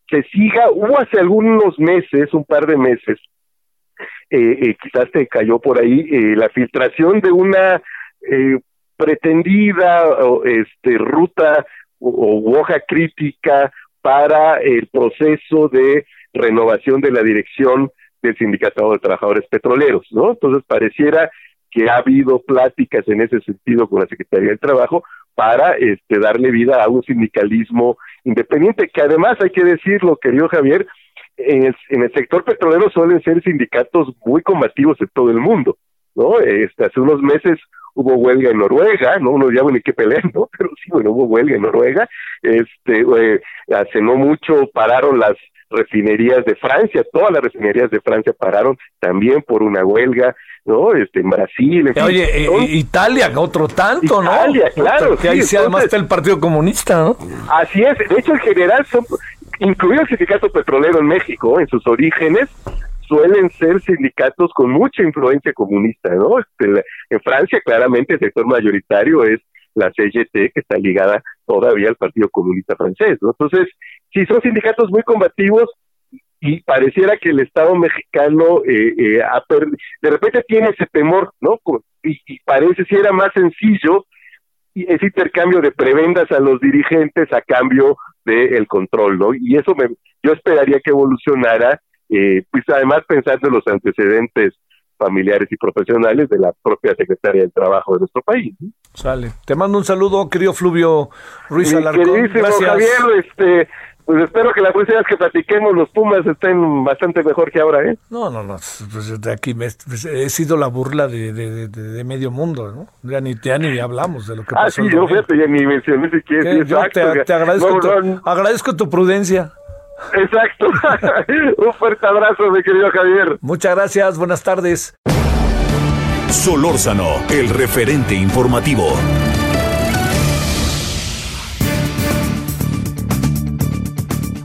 se siga. Hubo hace algunos meses, un par de meses, eh, eh, quizás te cayó por ahí, eh, la filtración de una pretendida este, ruta o, hoja crítica para el proceso de renovación de la dirección del Sindicato de Trabajadores Petroleros, ¿no? Entonces pareciera que ha habido pláticas en ese sentido con la Secretaría del Trabajo para este, darle vida a un sindicalismo independiente, que además hay que decirlo, querido Javier, en el, en el sector petrolero suelen ser sindicatos muy combativos en todo el mundo, ¿no? Este, hace unos meses hubo huelga en Noruega, no uno ya ni qué pelear, *laughs* ¿no? Pero sí, bueno, hubo huelga en Noruega, este, eh, hace no mucho pararon las refinerías de Francia, todas las refinerías de Francia pararon también por una huelga, ¿no? Este, en Brasil. En Oye, eh, Italia, otro tanto, ¿no? Italia, claro. Que ahí sí, además está el Partido Comunista, ¿no? Así es. De hecho, en general, son, incluido el sindicato petrolero en México, en sus orígenes, suelen ser sindicatos con mucha influencia comunista, ¿no? Este, en Francia, claramente, el sector mayoritario es la CGT, que está ligada todavía al Partido Comunista Francés, ¿no? Entonces, sí, son sindicatos muy combativos, y pareciera que el Estado mexicano eh, eh, de repente tiene ese temor, ¿no? Y, parece si era más sencillo ese intercambio de prebendas a los dirigentes a cambio del control, ¿no? Y eso me, yo esperaría que evolucionara, eh, pues además pensando en los antecedentes familiares y profesionales de la propia Secretaría del Trabajo de nuestro país. Sale. Te mando un saludo, querido Fluvio Ruiz Alarcón. Gracias. Javier, este, pues espero que la próxima vez que platiquemos los Pumas estén bastante mejor que ahora, ¿eh? No, no, no. Pues de aquí me, pues, he sido la burla de, de, de, medio mundo, ¿no? Ya ni, ya ni hablamos de lo que ah, pasó. Ah, sí, yo fíjate, ya ni mencioné si quieres. Yo te, agradezco, tu, agradezco tu prudencia. Exacto. *laughs* Un fuerte abrazo, mi querido Javier. Muchas gracias, buenas tardes. Solórzano, el referente informativo.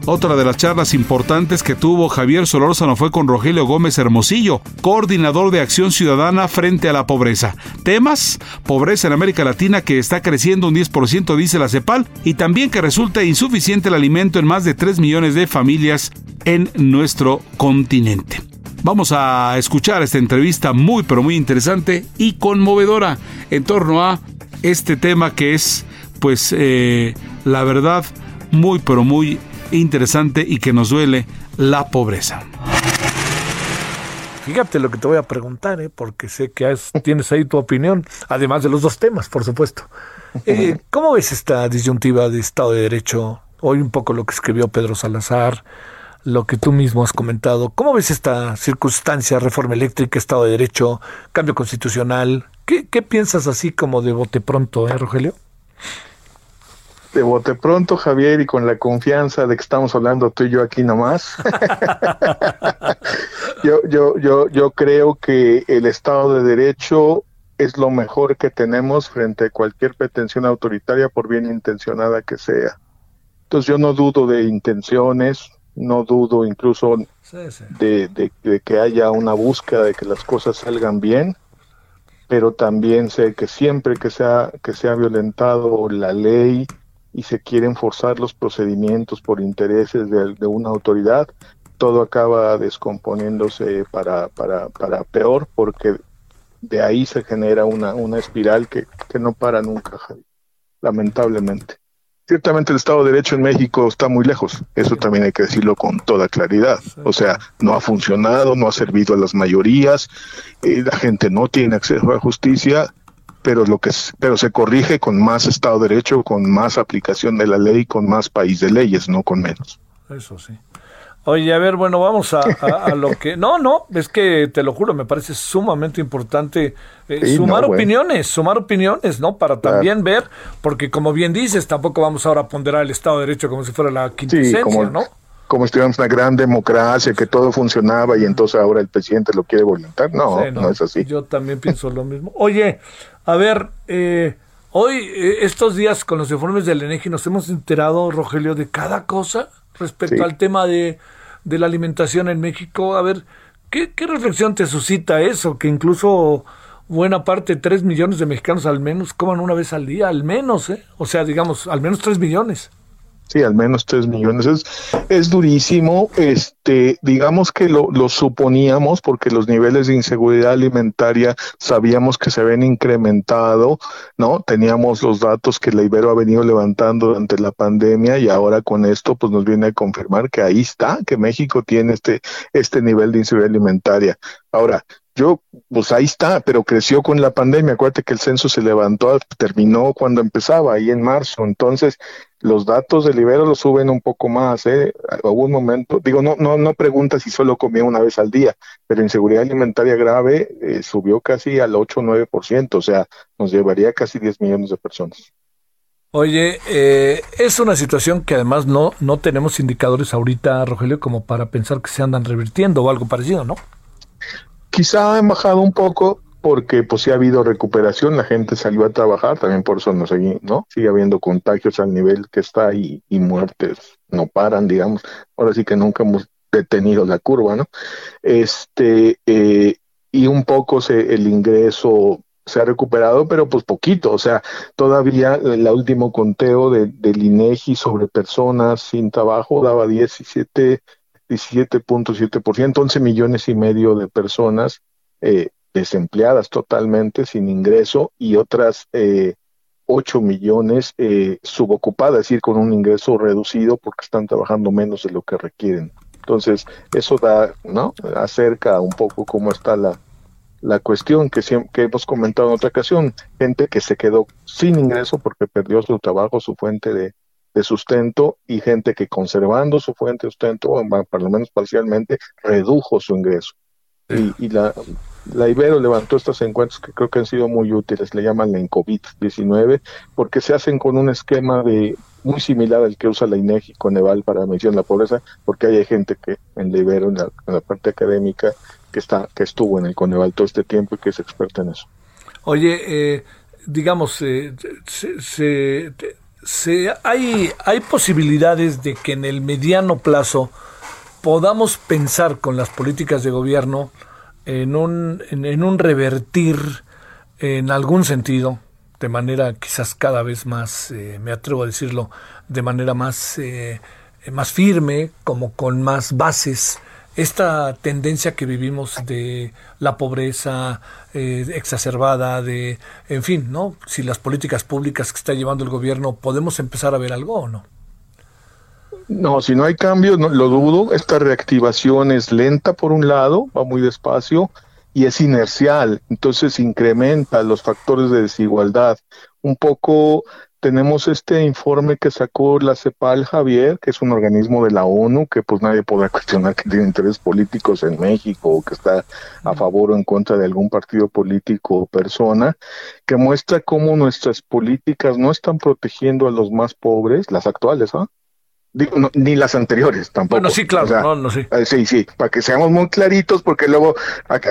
Otra de las charlas importantes que tuvo Javier Solórzano fue con Rogelio Gómez Hermosillo, coordinador de Acción Ciudadana frente a la pobreza. Temas, pobreza en América Latina que está creciendo un 10% dice la CEPAL y también que resulta insuficiente el alimento en más de 3 millones de familias en nuestro continente. Vamos a escuchar esta entrevista muy pero muy interesante y conmovedora en torno a este tema que es pues eh, la verdad muy pero muy interesante y que nos duele la pobreza. Fíjate lo que te voy a preguntar, ¿eh? porque sé que tienes ahí tu opinión, además de los dos temas, por supuesto. *laughs* Eh, ¿Cómo ves esta disyuntiva de Estado de Derecho? Hoy un poco lo que escribió Pedro Salazar, lo que tú mismo has comentado. ¿Cómo ves esta circunstancia, reforma eléctrica, Estado de Derecho, cambio constitucional? ¿Qué, qué piensas así como de bote pronto, eh, Rogelio? De bote pronto, Javier, y con la confianza de que estamos hablando tú y yo aquí nomás. *laughs* yo, yo, yo, yo creo que el Estado de Derecho es lo mejor que tenemos frente a cualquier pretensión autoritaria, por bien intencionada que sea. Entonces yo no dudo de intenciones, no dudo incluso De, de, que haya una búsqueda de que las cosas salgan bien, pero también sé que siempre que sea que sea violentado la ley, y se quieren forzar los procedimientos por intereses de, una autoridad, todo acaba descomponiéndose para, para, para peor porque de ahí se genera una, una espiral que, que no para nunca, lamentablemente. Ciertamente el Estado de Derecho en México está muy lejos, eso también hay que decirlo con toda claridad. O sea, no ha funcionado, no ha servido a las mayorías, eh, la gente no tiene acceso a justicia pero lo que pero se corrige con más Estado de Derecho, con más aplicación de la ley, con más país de leyes, no con menos. Eso sí. Oye, a ver, bueno, vamos a, lo que... No, no, es que te lo juro, me parece sumamente importante eh, sumar opiniones, sumar opiniones, ¿no? Para también ver, porque como bien dices, tampoco vamos ahora a ponderar el Estado de Derecho como si fuera la quintesencia, ¿no? Como si tuviéramos una gran democracia, que todo funcionaba y entonces ahora el presidente lo quiere voluntar. No, no, es así. Yo también pienso lo mismo. Oye, a ver, eh, hoy, eh, estos días con los informes del ENEGI nos hemos enterado, Rogelio, de cada cosa respecto al tema de, de, la alimentación en México. A ver, ¿qué, ¿qué reflexión te suscita eso? Que incluso buena parte, tres millones de mexicanos al menos, coman una vez al día, al menos, ¿eh? O sea, digamos, al menos tres millones. Sí, al menos tres millones. Es, es durísimo. Este, digamos que lo, lo, suponíamos porque los niveles de inseguridad alimentaria sabíamos que se habían incrementado, ¿no? Teníamos los datos que la Ibero ha venido levantando durante la pandemia y ahora con esto pues nos viene a confirmar que ahí está, que México tiene este, este nivel de inseguridad alimentaria. Ahora, yo, pues ahí está, pero creció con la pandemia. Acuérdate que el censo se levantó, terminó cuando empezaba, ahí en marzo. Entonces, los datos del Ibero los suben un poco más, ¿eh? Hubo un momento, digo, no, no, no pregunta si solo comía una vez al día, pero inseguridad alimentaria grave eh, subió casi al 8 o 9%, o sea, nos llevaría casi 10 millones de personas. Oye, eh, es una situación que además no, no tenemos indicadores ahorita, Rogelio, como para pensar que se andan revirtiendo o algo parecido, ¿no? Quizá han bajado un poco porque pues sí ha habido recuperación, la gente salió a trabajar, también por eso no, seguí, ¿no? sigue habiendo contagios al nivel que está y, y muertes no paran, digamos. Ahora sí que nunca hemos detenido la curva, ¿no? Este, eh, y un poco se, el ingreso se ha recuperado, pero pues poquito, o sea, todavía el último conteo de, del INEGI sobre personas sin trabajo daba 17 17.7%, 11 millones y medio de personas eh, desempleadas totalmente, sin ingreso, y otras eh, 8 millones eh, subocupadas, es decir, con un ingreso reducido porque están trabajando menos de lo que requieren. Entonces, eso da, ¿no? Acerca un poco cómo está la, la cuestión que, que hemos comentado en otra ocasión, gente que se quedó sin ingreso porque perdió su trabajo, su fuente de, de sustento y gente que conservando su fuente de sustento, por lo menos parcialmente, redujo su ingreso. Y, y, la, la Ibero levantó estos encuentros que creo que han sido muy útiles, le llaman la COVID-19, porque se hacen con un esquema de muy similar al que usa la INEGI Coneval para medición de la pobreza, porque hay gente que en la Ibero, en la, parte académica, que está que estuvo en el Coneval todo este tiempo y que es experta en eso. Oye, eh, digamos, eh, se, se, hay, hay posibilidades de que en el mediano plazo podamos pensar con las políticas de gobierno en un, en, un revertir en algún sentido, de manera quizás cada vez más, eh, me atrevo a decirlo, de manera más, eh, más firme, como con más bases, esta tendencia que vivimos de la pobreza eh, exacerbada, de, en fin, ¿no? Si las políticas públicas que está llevando el gobierno, ¿podemos empezar a ver algo o no? No, si no hay cambio, no, lo dudo. Esta reactivación es lenta por un lado, va muy despacio y es inercial, entonces incrementa los factores de desigualdad. Un poco tenemos este informe que sacó la CEPAL Javier, que es un organismo de la ONU, que pues nadie podrá cuestionar que tiene intereses políticos en México o que está a favor o en contra de algún partido político o persona, que muestra cómo nuestras políticas no están protegiendo a los más pobres, las actuales, ¿ah? Ni las anteriores tampoco. Bueno, sí, claro, no, sí. Eh, sí, sí, para que seamos muy claritos, porque luego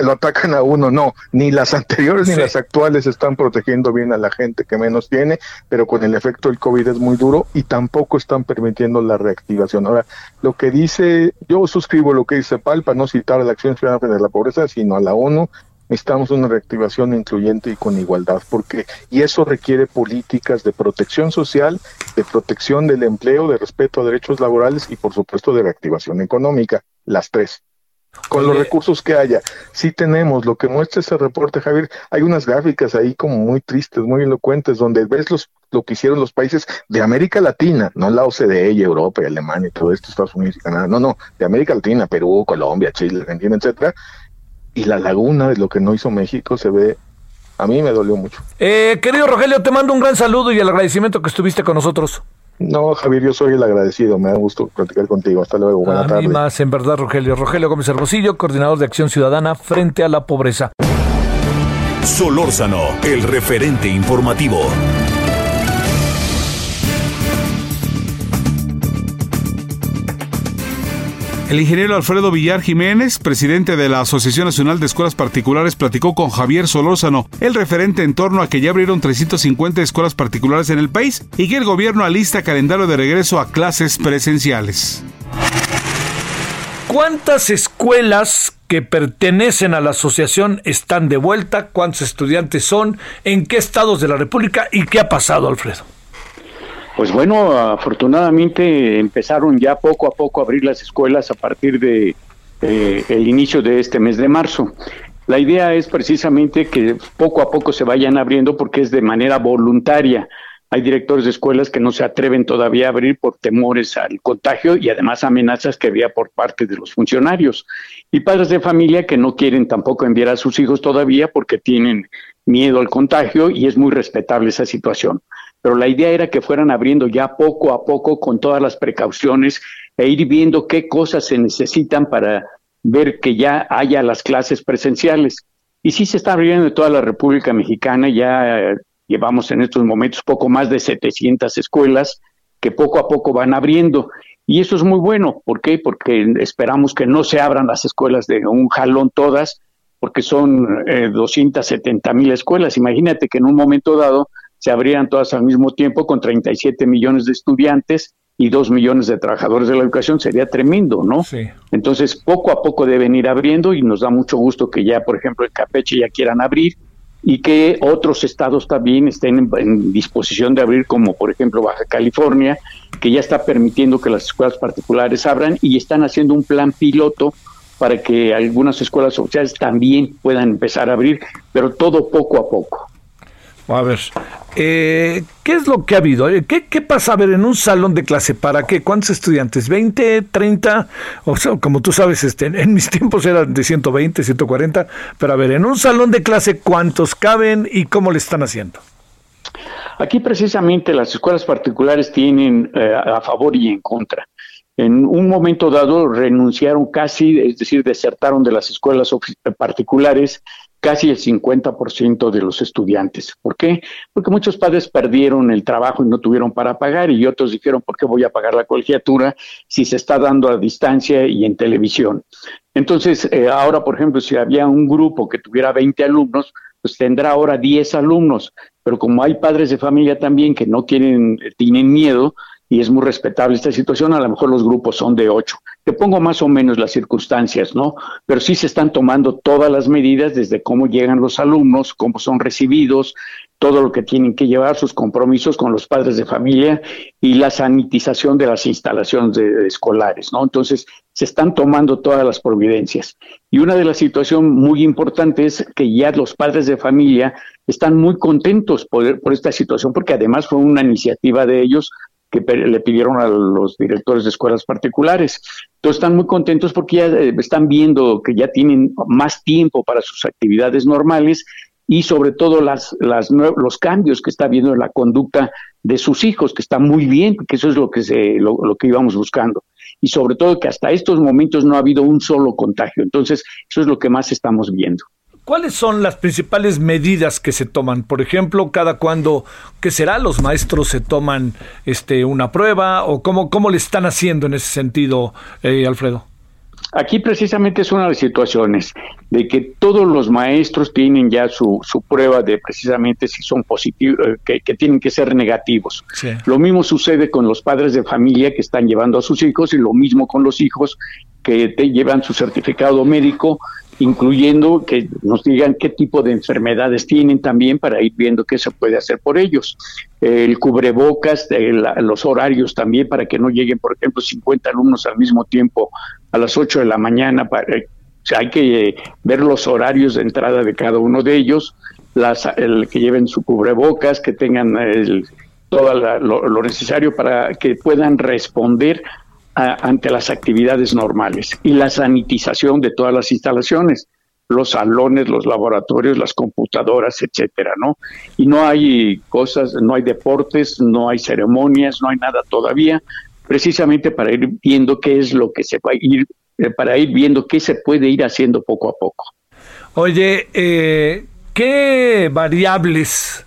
lo atacan a uno. No, ni las *laughs* anteriores ni las actuales están protegiendo bien a la gente que menos tiene, pero con el efecto del COVID es muy duro y tampoco están permitiendo la reactivación. Ahora, lo que dice, yo suscribo lo que dice Palpa, no citar a la Acción Ciudadana de la Pobreza, sino a la ONU, necesitamos una reactivación incluyente y con igualdad, porque y eso requiere políticas de protección social, de protección del empleo, de respeto a derechos laborales y por supuesto de reactivación económica, las tres. Con los recursos que haya, sí tenemos lo que muestra ese reporte, Javier. Hay unas gráficas ahí como muy tristes, muy elocuentes, donde ves los, lo que hicieron los países de América Latina, no la OCDE y Europa y Alemania y todo esto, Estados Unidos y Canadá, no, no, de América Latina, Perú, Colombia, Chile, Argentina, etcétera, y la laguna de lo que no hizo México se ve a mí me dolió mucho. Eh, querido Rogelio, te mando un gran saludo y el agradecimiento que estuviste con nosotros. No, Javier, yo soy el agradecido. Me da gusto platicar contigo. Hasta luego. Buenas tardes. más, en verdad, Rogelio. Rogelio Gómez Hermosillo, coordinador de Acción Ciudadana frente a la pobreza. Solórzano, el referente informativo. El ingeniero Alfredo Villar Jiménez, presidente de la Asociación Nacional de Escuelas Particulares, platicó con Javier Solórzano, el referente en torno a que ya abrieron 350 escuelas particulares en el país y que el gobierno alista calendario de regreso a clases presenciales. ¿Cuántas escuelas que pertenecen a la asociación están de vuelta? ¿Cuántos estudiantes son? ¿En qué estados de la República? ¿Y qué ha pasado, Alfredo? Pues bueno, afortunadamente empezaron ya poco a poco a abrir las escuelas a partir de eh, el inicio de este mes de marzo. La idea es precisamente que poco a poco se vayan abriendo porque es de manera voluntaria. hay directores de escuelas que no se atreven todavía a abrir por temores al contagio y además amenazas que había por parte de los funcionarios. Y padres de familia que no quieren tampoco enviar a sus hijos todavía porque tienen miedo al contagio y es muy respetable esa situación. Pero la idea era que fueran abriendo ya poco a poco con todas las precauciones e ir viendo qué cosas se necesitan para ver que ya haya las clases presenciales. Y sí se está abriendo en toda la República Mexicana, ya eh, llevamos en estos momentos poco más de 700 escuelas que poco a poco van abriendo. Y eso es muy bueno. ¿Por qué? Porque esperamos que no se abran las escuelas de un jalón todas, porque son eh, 270 mil escuelas. Imagínate que en un momento dado se abrieran todas al mismo tiempo con 37 millones de estudiantes y 2 millones de trabajadores de la educación, sería tremendo, ¿no? Sí. Entonces, poco a poco deben ir abriendo y nos da mucho gusto que ya, por ejemplo, en Capeche ya quieran abrir y que otros estados también estén en, disposición de abrir, como por ejemplo Baja California, que ya está permitiendo que las escuelas particulares abran y están haciendo un plan piloto para que algunas escuelas oficiales también puedan empezar a abrir, pero todo poco a poco. A ver, eh, ¿qué es lo que ha habido? ¿Qué, ¿Qué, pasa a ver en un salón de clase? ¿Para qué? ¿Cuántos estudiantes? ¿20, 30? O sea, como tú sabes, este, en mis *laughs* tiempos eran de 120, 140, pero a ver, en un salón de clase, ¿cuántos caben y cómo le están haciendo? Aquí precisamente las escuelas particulares tienen eh, a favor y en contra. En un momento dado renunciaron casi, es decir, desertaron de las escuelas particulares casi el 50% de los estudiantes. ¿Por qué? Porque muchos padres perdieron el trabajo y no tuvieron para pagar y otros dijeron, ¿por qué voy a pagar la colegiatura si se está dando a distancia y en televisión? Entonces, eh, ahora, por ejemplo, si había un grupo que tuviera 20 alumnos, pues tendrá ahora 10 alumnos, pero como hay padres de familia también que no quieren, tienen miedo, y es muy respetable esta situación, a lo mejor los grupos son de ocho. Te pongo más o menos las circunstancias, ¿no? Pero sí se están tomando todas las medidas desde cómo llegan los alumnos, cómo son recibidos, todo lo que tienen que llevar, sus compromisos con los padres de familia y la sanitización de las instalaciones escolares, ¿no? Entonces, se están tomando todas las providencias. Y una de las situaciones muy importantes es que ya los padres de familia están muy contentos por, por esta situación, porque además fue una iniciativa de ellos que le pidieron a los directores de escuelas particulares. Entonces están muy contentos porque ya eh, están viendo que ya tienen más tiempo para sus actividades normales y sobre todo las, las los cambios que está viendo en la conducta de sus hijos, que está muy bien, que eso es lo que, se, lo, lo que íbamos buscando. Y sobre todo que hasta estos momentos no ha habido un solo contagio. Entonces, eso es lo que más estamos viendo. ¿Cuáles son las principales medidas que se toman? Por ejemplo, cada cuando, ¿qué será? ¿Los maestros se toman este, una prueba o cómo, cómo le están haciendo en ese sentido, eh, Alfredo? Aquí precisamente es una de las situaciones de que todos los maestros tienen ya su, su prueba de precisamente si son positivos, eh, que, tienen que ser negativos. Lo mismo sucede con los padres de familia que están llevando a sus hijos y lo mismo con los hijos que te llevan su certificado médico incluyendo que nos digan qué tipo de enfermedades tienen también para ir viendo qué se puede hacer por ellos. El cubrebocas, los horarios también para que no lleguen, por ejemplo, 50 alumnos al mismo tiempo a las 8 de la mañana. Para, hay que ver los horarios de entrada de cada uno de ellos, las, el, que lleven su cubrebocas, que tengan el, todo lo necesario para que puedan responder ante las actividades normales y la sanitización de todas las instalaciones, los salones, los laboratorios, las computadoras, etcétera, ¿no? Y no hay cosas, no hay deportes, no hay ceremonias, no hay nada todavía, precisamente para ir viendo qué es lo que se va a ir, eh, para ir viendo qué se puede ir haciendo poco a poco. Oye, eh, ¿qué variables,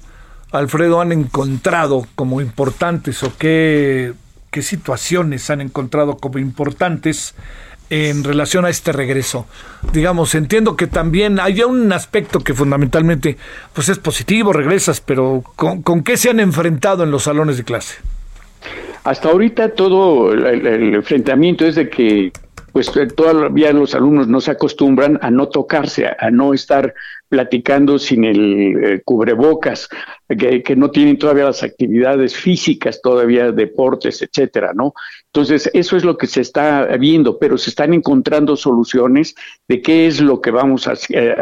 Alfredo, han encontrado como importantes o qué qué situaciones han encontrado como importantes en relación a este regreso. Digamos, entiendo que también hay un aspecto que fundamentalmente pues es positivo, regresas, pero ¿con, qué se han enfrentado en los salones de clase? Hasta ahorita todo el enfrentamiento es de que pues eh, todavía los alumnos no se acostumbran a no tocarse, a, no estar platicando sin el eh, cubrebocas, que, no tienen todavía las actividades físicas, todavía deportes, etcétera, ¿no? Entonces, eso es lo que se está viendo, pero se están encontrando soluciones de qué es lo que vamos eh,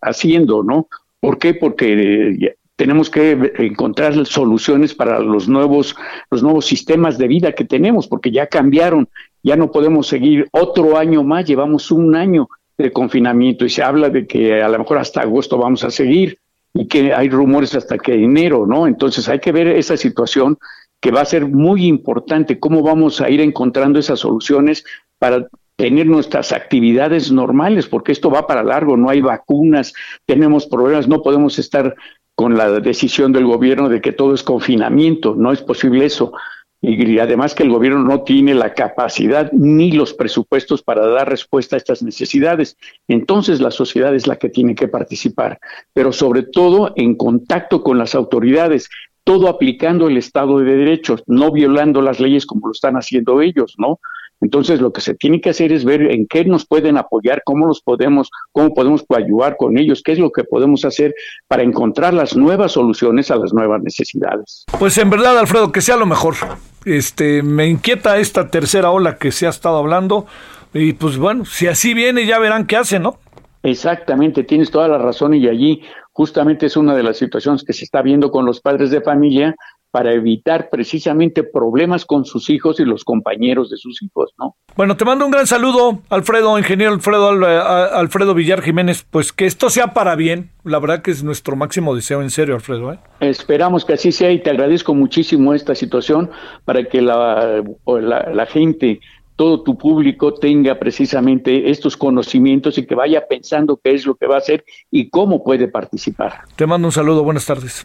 haciendo, ¿no? ¿Por qué? Porque tenemos que encontrar soluciones para los nuevos, los nuevos sistemas de vida que tenemos, porque ya cambiaron, ya no podemos seguir otro año más, llevamos un año de confinamiento y se habla de que a lo mejor hasta agosto vamos a seguir y que hay rumores hasta que enero, ¿no? Entonces hay que ver esa situación que va a ser muy importante, cómo vamos a ir encontrando esas soluciones para tener nuestras actividades normales, porque esto va para largo, no hay vacunas, tenemos problemas, no podemos estar con la decisión del gobierno de que todo es confinamiento, no es posible eso. Y además que el gobierno no tiene la capacidad ni los presupuestos para dar respuesta a estas necesidades. Entonces la sociedad es la que tiene que participar, pero sobre todo en contacto con las autoridades, todo aplicando el Estado de Derecho, no violando las leyes como lo están haciendo ellos, ¿no? Entonces, lo que se tiene que hacer es ver en qué nos pueden apoyar, cómo los podemos, cómo podemos ayudar con ellos, qué es lo que podemos hacer para encontrar las nuevas soluciones a las nuevas necesidades. Pues en verdad, Alfredo, que sea lo mejor. Este, me inquieta esta tercera ola que se ha estado hablando y pues bueno, si así viene ya verán qué hace, ¿no? Exactamente, tienes toda la razón y allí justamente es una de las situaciones que se está viendo con los padres de familia para evitar precisamente problemas con sus hijos y los compañeros de sus hijos, ¿no? Bueno, te mando un gran saludo, Alfredo, ingeniero Alfredo, Alfredo Villar Jiménez, pues que esto sea para bien, la verdad que es nuestro máximo deseo, en serio, Alfredo. ¿eh? Esperamos que así sea y te agradezco muchísimo esta situación para que la, la, la gente todo tu público tenga precisamente estos conocimientos y que vaya pensando qué es lo que va a hacer y cómo puede participar. Te mando un saludo, buenas tardes.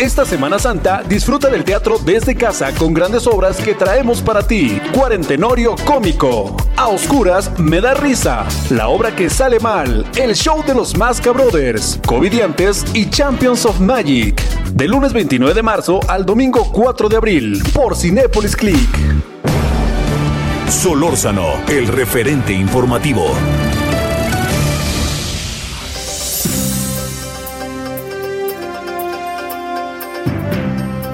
Esta Semana Santa disfruta del teatro desde casa con grandes obras que traemos para ti. Cuarentenorio cómico. A oscuras me da risa. La obra que sale mal. El show de los Masca Brothers. Covidiantes y Champions of Magic. Del lunes 29 de marzo al domingo 4 de abril. Por Cinépolis Click. Solórzano, el referente informativo.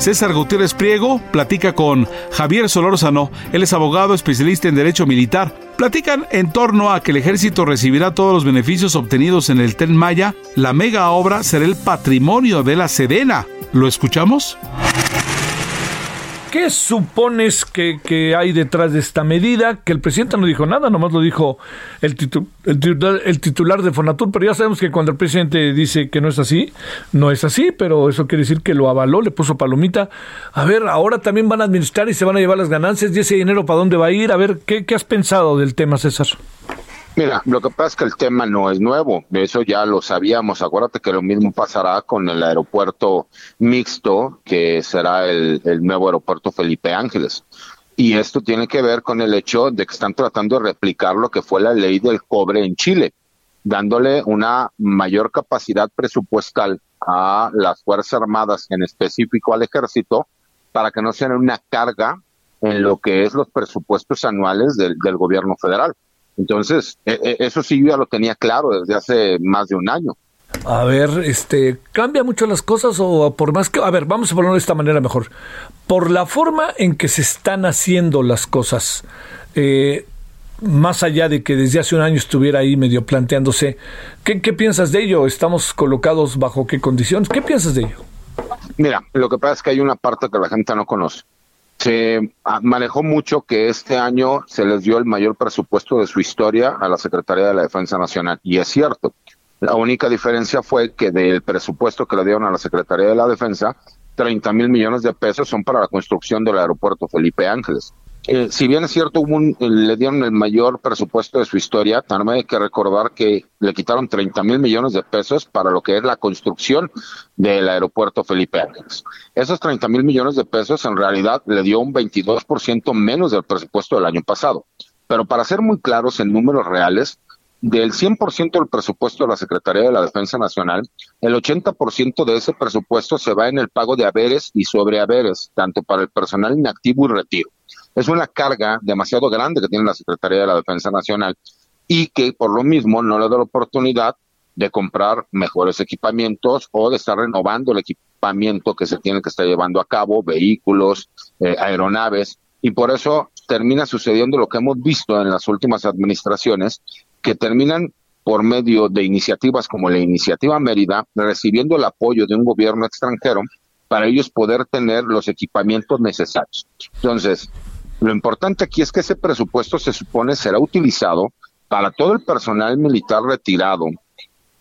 César Gutiérrez Priego platica con Javier Solórzano, él es abogado especialista en Derecho Militar. Platican en torno a que el ejército recibirá todos los beneficios obtenidos en el Tren Maya. La mega obra será el patrimonio de la Sedena. ¿Lo escuchamos? ¿Qué supones que, hay detrás de esta medida? Que el presidente no dijo nada, nomás lo dijo el, el, titular, de Fonatur, pero ya sabemos que cuando el presidente dice que no es así, no es así, pero eso quiere decir que lo avaló, le puso palomita. A ver, ahora también van a administrar y se van a llevar las ganancias y ese dinero para dónde va a ir. A ver, ¿qué, qué has pensado del tema, César? Mira, lo que pasa es que el tema no es nuevo, eso ya lo sabíamos. Acuérdate que lo mismo pasará con el aeropuerto mixto, que será el, nuevo aeropuerto Felipe Ángeles. Y esto tiene que ver con el hecho de que están tratando de replicar lo que fue la ley del cobre en Chile, dándole una mayor capacidad presupuestal a las Fuerzas Armadas, en específico al ejército, para que no sean una carga en lo que es los presupuestos anuales del gobierno federal. Entonces, e, e, eso sí yo ya lo tenía claro desde hace más de un año. A ver, este, ¿cambia mucho las cosas o por más que... A ver, vamos a ponerlo de esta manera mejor. Por la forma en que se están haciendo las cosas, eh, más allá de que desde hace un año estuviera ahí medio planteándose, ¿qué, ¿qué piensas de ello? ¿Estamos colocados bajo qué condiciones? ¿Qué piensas de ello? Mira, lo que pasa es que hay una parte que la gente no conoce se manejó mucho que este año se les dio el mayor presupuesto de su historia a la Secretaría de la Defensa Nacional. Y es cierto. La única diferencia fue que del presupuesto que le dieron a la Secretaría de la Defensa, 30 mil millones de pesos son para la construcción del aeropuerto Felipe Ángeles. Eh, si bien es cierto, le dieron el mayor presupuesto de su historia, también hay que recordar que le quitaron 30 mil millones de pesos para lo que es la construcción del aeropuerto Felipe Ángeles. Esos 30 mil millones de pesos en realidad le dio un 22% menos del presupuesto del año pasado. Pero para ser muy claros en números reales, del 100% del presupuesto de la Secretaría de la Defensa Nacional, el 80% de ese presupuesto se va en el pago de haberes y sobrehaberes, tanto para el personal inactivo y retiro es una carga demasiado grande que tiene la Secretaría de la Defensa Nacional y que por lo mismo no le da la oportunidad de comprar mejores equipamientos o de estar renovando el equipamiento que se tiene que estar llevando a cabo, vehículos, eh, aeronaves, y por eso termina sucediendo lo que hemos visto en las últimas administraciones, que terminan por medio de iniciativas como la iniciativa Mérida, recibiendo el apoyo de un gobierno extranjero para ellos poder tener los equipamientos necesarios. Entonces, lo importante aquí es que ese presupuesto se supone será utilizado para todo el personal militar retirado,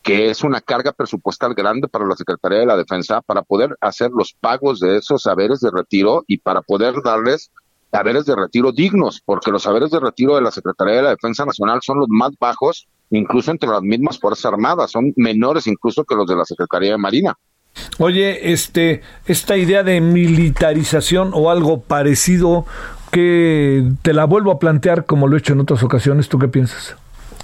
que es una carga presupuestal grande para la Secretaría de la Defensa, para poder hacer los pagos de esos saberes de retiro y para poder darles saberes de retiro dignos, porque los saberes de retiro de la Secretaría de la Defensa Nacional son los más bajos, incluso entre las mismas Fuerzas Armadas, son menores incluso que los de la Secretaría de Marina. Oye, este, esta idea de militarización o algo parecido, que te la vuelvo a plantear como lo he hecho en otras ocasiones, ¿tú qué piensas?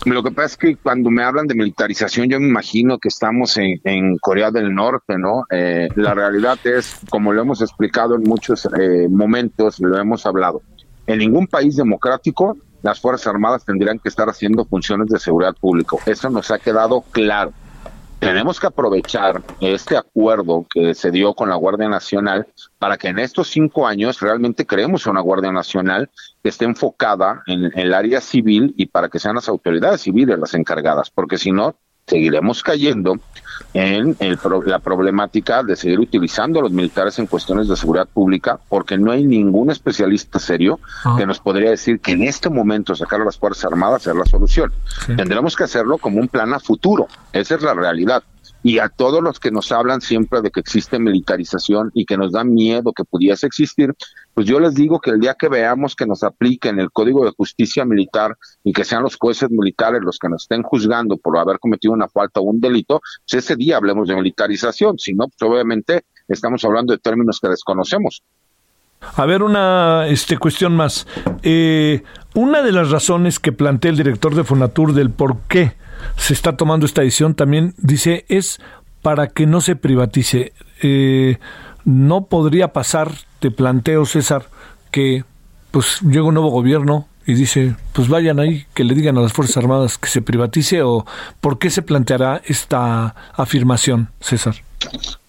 Lo que pasa es que cuando me hablan de militarización, yo me imagino que estamos en, Corea del Norte, ¿no? Eh, la realidad es, como lo hemos explicado en muchos eh, momentos, lo hemos hablado, en ningún país democrático las Fuerzas Armadas tendrían que estar haciendo funciones de seguridad pública. Eso nos ha quedado claro tenemos que aprovechar este acuerdo que se dio con la Guardia Nacional para que en estos cinco años realmente creemos una Guardia Nacional que esté enfocada en, el área civil y para que sean las autoridades civiles las encargadas, porque si no, seguiremos cayendo en la problemática de seguir utilizando a los militares en cuestiones de seguridad pública, porque no hay ningún especialista serio ah. que nos podría decir que en este momento sacar a las Fuerzas Armadas es la solución. Tendremos que hacerlo como un plan a futuro, esa es la realidad y a todos los que nos hablan siempre de que existe militarización y que nos da miedo que pudiese existir, pues yo les digo que el día que veamos que nos apliquen el Código de Justicia Militar y que sean los jueces militares los que nos estén juzgando por haber cometido una falta o un delito, pues ese día hablemos de militarización, si no, pues obviamente estamos hablando de términos que desconocemos. A ver, una este, cuestión más. Eh, una de las razones que plantea el director de Fonatur del por qué se está tomando esta decisión también dice es para que no se privatice. Eh, no podría pasar, te planteo César, que pues llega un nuevo gobierno y dice, pues vayan ahí, que le digan a las Fuerzas Armadas que se privatice o por qué se planteará esta afirmación, César.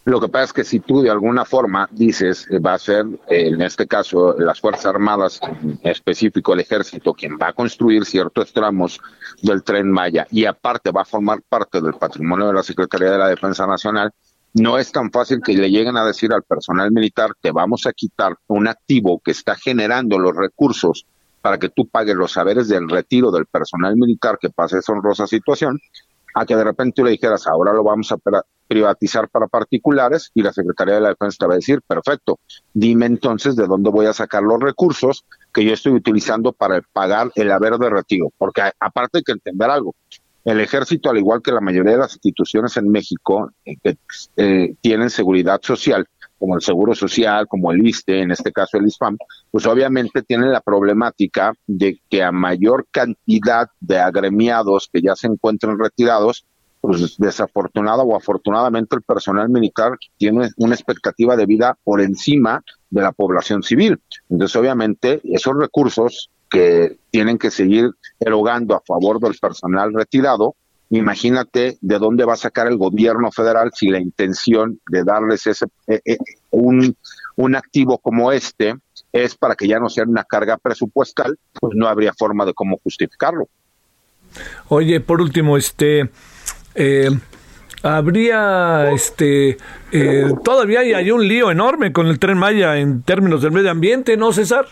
Lo que pasa es que si tú de alguna forma dices, eh, va a ser, eh, en este caso, las Fuerzas Armadas, en específico el Ejército, quien va a construir ciertos tramos del tren Maya y aparte va a formar parte del patrimonio de la Secretaría de la Defensa Nacional, no es tan fácil que le lleguen a decir al personal militar que vamos a quitar un activo que está generando los recursos para que tú pagues los saberes del retiro del personal militar que pase esa honrosa situación, a que de repente tú le dijeras, ahora lo vamos a privatizar para particulares y la Secretaría de la Defensa te va a decir, perfecto, dime entonces de dónde voy a sacar los recursos que yo estoy utilizando para pagar el haber de retiro, porque aparte hay que entender algo, el ejército, al igual que la mayoría de las instituciones en México eh, que eh, tienen seguridad social, como el Seguro Social, como el ISTE, en este caso el ISPAM, pues obviamente tienen la problemática de que a mayor cantidad de agremiados que ya se encuentran retirados, pues desafortunada o afortunadamente el personal militar tiene una expectativa de vida por encima de la población civil. Entonces, obviamente, esos recursos que tienen que seguir erogando a favor del personal retirado, imagínate de dónde va a sacar el gobierno federal si la intención de darles ese eh, eh, un, un activo como este es para que ya no sea una carga presupuestal, pues no habría forma de cómo justificarlo. Oye, por último, este eh, habría este eh, todavía hay, un lío enorme con el tren Maya en términos del medio ambiente, ¿no, César?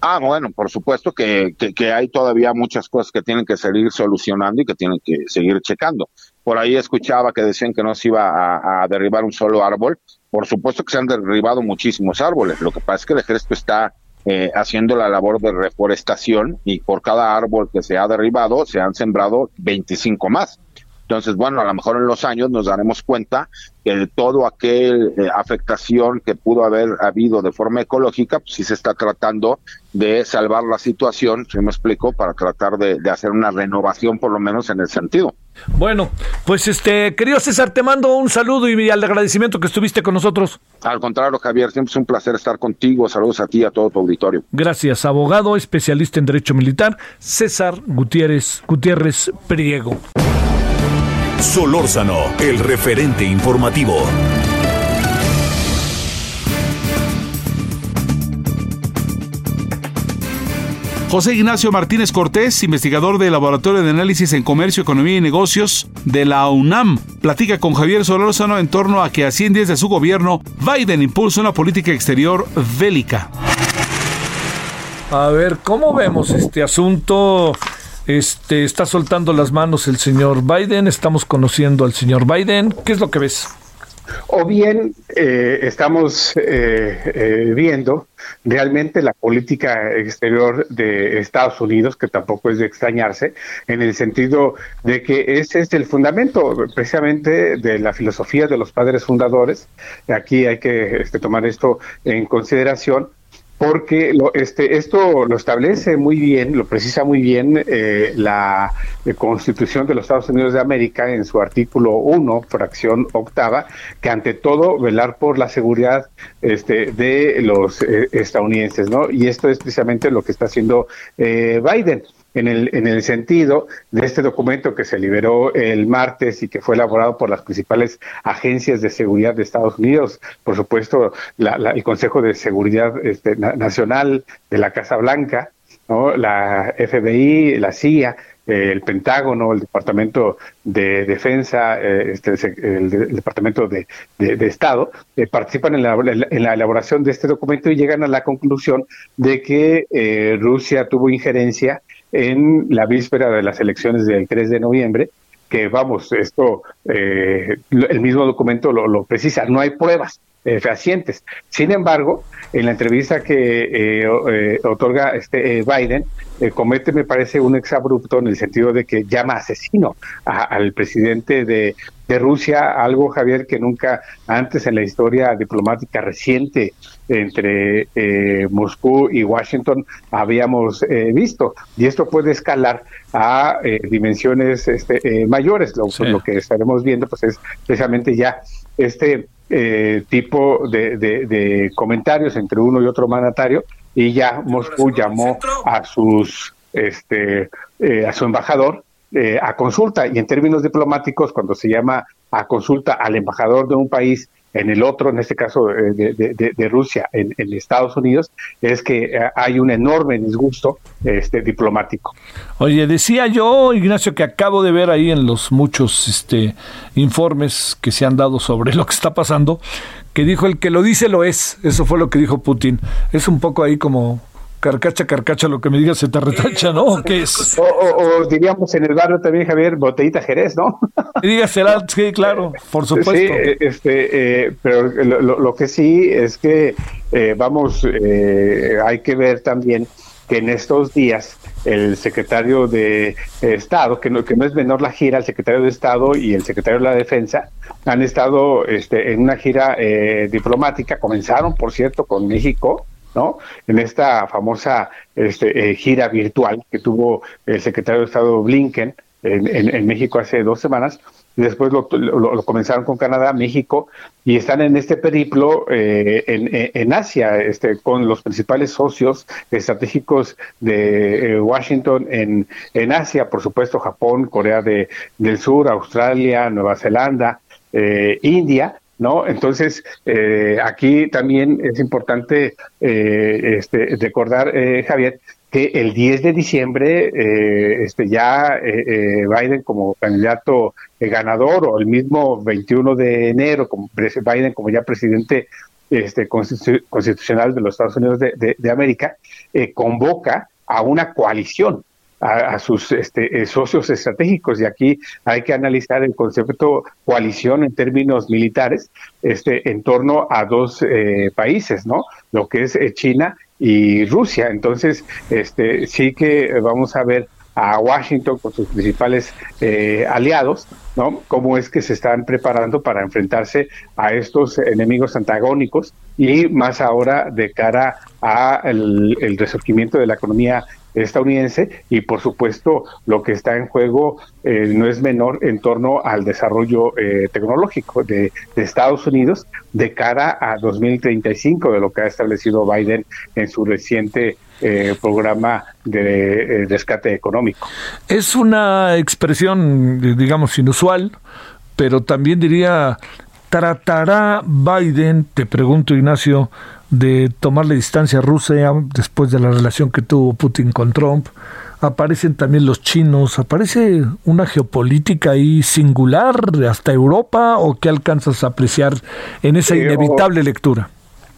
Ah, bueno, por supuesto que, que, hay todavía muchas cosas que tienen que seguir solucionando y que tienen que seguir checando. Por ahí escuchaba que decían que no se iba a, a derribar un solo árbol. Por supuesto que se han derribado muchísimos árboles. Lo que pasa es que el ejército está eh, haciendo la labor de reforestación y por cada árbol que se ha derribado se han sembrado 25 más. Entonces, bueno, a lo mejor en los años nos daremos cuenta que de todo aquel eh, afectación que pudo haber habido de forma ecológica, pues sí se está tratando de salvar la situación, si me explico, para tratar de, hacer una renovación por lo menos en el sentido. Bueno, pues este, querido César, te mando un saludo y al agradecimiento que estuviste con nosotros. Al contrario, Javier, siempre es un placer estar contigo. Saludos a ti y a todo tu auditorio. Gracias, abogado, especialista en Derecho Militar, César Gutiérrez, Gutiérrez Priego. Solórzano, el referente informativo. José Ignacio Martínez Cortés, investigador del Laboratorio de Análisis en Comercio, Economía y Negocios de la UNAM, platica con Javier Solórzano en torno a que a 100 días de su gobierno, Biden impulsa una política exterior bélica. A ver, ¿cómo vemos este asunto? Este está soltando las manos el señor Biden, estamos conociendo al señor Biden. ¿Qué es lo que ves? O bien eh, estamos eh, eh, viendo realmente la política exterior de Estados Unidos, que tampoco es de extrañarse, en el sentido de que ese es el fundamento precisamente de la filosofía de los padres fundadores. Aquí hay que este, tomar esto en consideración porque lo, este, esto lo establece muy bien, lo precisa muy bien eh, la eh, Constitución de los Estados Unidos de América en su artículo 1, fracción octava, que ante todo velar por la seguridad este, de los eh, estadounidenses, ¿no? Y esto es precisamente lo que está haciendo Biden en el, en el sentido de este documento que se liberó el martes y que fue elaborado por las principales agencias de seguridad de Estados Unidos, por supuesto el Consejo de Seguridad este, Nacional de la Casa Blanca, ¿no? la FBI, la CIA, el Pentágono, el Departamento de Defensa, eh, este, el, Departamento de, Estado, eh, participan en la, en la, elaboración de este documento y llegan a la conclusión de que eh, Rusia tuvo injerencia en la víspera de las elecciones del 3 de noviembre, que vamos, esto, eh, el mismo documento lo, precisa, no hay pruebas eh, fehacientes. Sin embargo, en la entrevista que eh, otorga este Biden, comete, me parece, un exabrupto en el sentido de que llama asesino al presidente de, de Rusia, algo, Javier, que nunca antes en la historia diplomática reciente entre eh, Moscú y Washington habíamos eh, visto. Y esto puede escalar a eh, dimensiones este, mayores. Lo, lo, que estaremos viendo pues es precisamente ya este tipo de, de, comentarios entre uno y otro mandatario y ya Moscú llamó a sus este a su embajador a consulta y en términos diplomáticos cuando se llama a consulta al embajador de un país en el otro, en este caso eh, de, Rusia, en, Estados Unidos, es que eh, hay un enorme disgusto este, diplomático. Oye, decía yo, Ignacio, que acabo de ver ahí en los muchos este, informes que se han dado sobre *laughs* lo que está pasando, que dijo el que lo dice lo es. Eso fue lo que dijo Putin. Es un poco ahí como carcacha, carcacha, lo que me digas se te retacha, ¿no? ¿Qué es? O, diríamos en el barrio también, Javier, botellita Jerez, ¿no? Dígasela, sí, claro, por supuesto. Sí, eh, este, eh, pero lo, que sí es que, eh, vamos, hay que ver también que en estos días el secretario de Estado, que no, que no es menor la gira, el secretario de Estado y el secretario de la Defensa han estado este, en una gira diplomática, comenzaron, por cierto, con México, ¿no? En esta famosa este, eh, gira virtual que tuvo el secretario de Estado Blinken en, México hace dos semanas, después lo, comenzaron con Canadá, México, y están en este periplo eh, en, Asia, este, con los principales socios estratégicos de eh, Washington en, en Asia, por supuesto Japón, Corea de, del Sur, Australia, Nueva Zelanda, India, ¿no? Entonces, eh, aquí también es importante eh, este, recordar, eh, Javier, que el 10 de diciembre este, ya Biden como candidato ganador o el mismo 21 de enero como Biden como ya presidente este, constitucional de los Estados Unidos de América, convoca a una coalición a, sus este, eh, socios estratégicos y aquí hay que analizar el concepto coalición en términos militares este, en torno a dos eh, países, ¿no? Lo que es eh, China y Rusia. Entonces, este, sí que vamos a ver a Washington con sus principales aliados, ¿no? Cómo es que se están preparando para enfrentarse a estos enemigos antagónicos y más ahora de cara a el resurgimiento de la economía estadounidense y por supuesto lo que está en juego eh, no es menor en torno al desarrollo eh, tecnológico de, Estados Unidos de cara a 2035 de lo que ha establecido Biden en su reciente eh, programa de rescate económico. Es una expresión, digamos, inusual, pero también diría, ¿tratará Biden, te pregunto Ignacio, de tomarle distancia a Rusia después de la relación que tuvo Putin con Trump? aparecen también los chinos, aparece una geopolítica ahí singular hasta Europa o qué alcanzas a apreciar en esa inevitable lectura?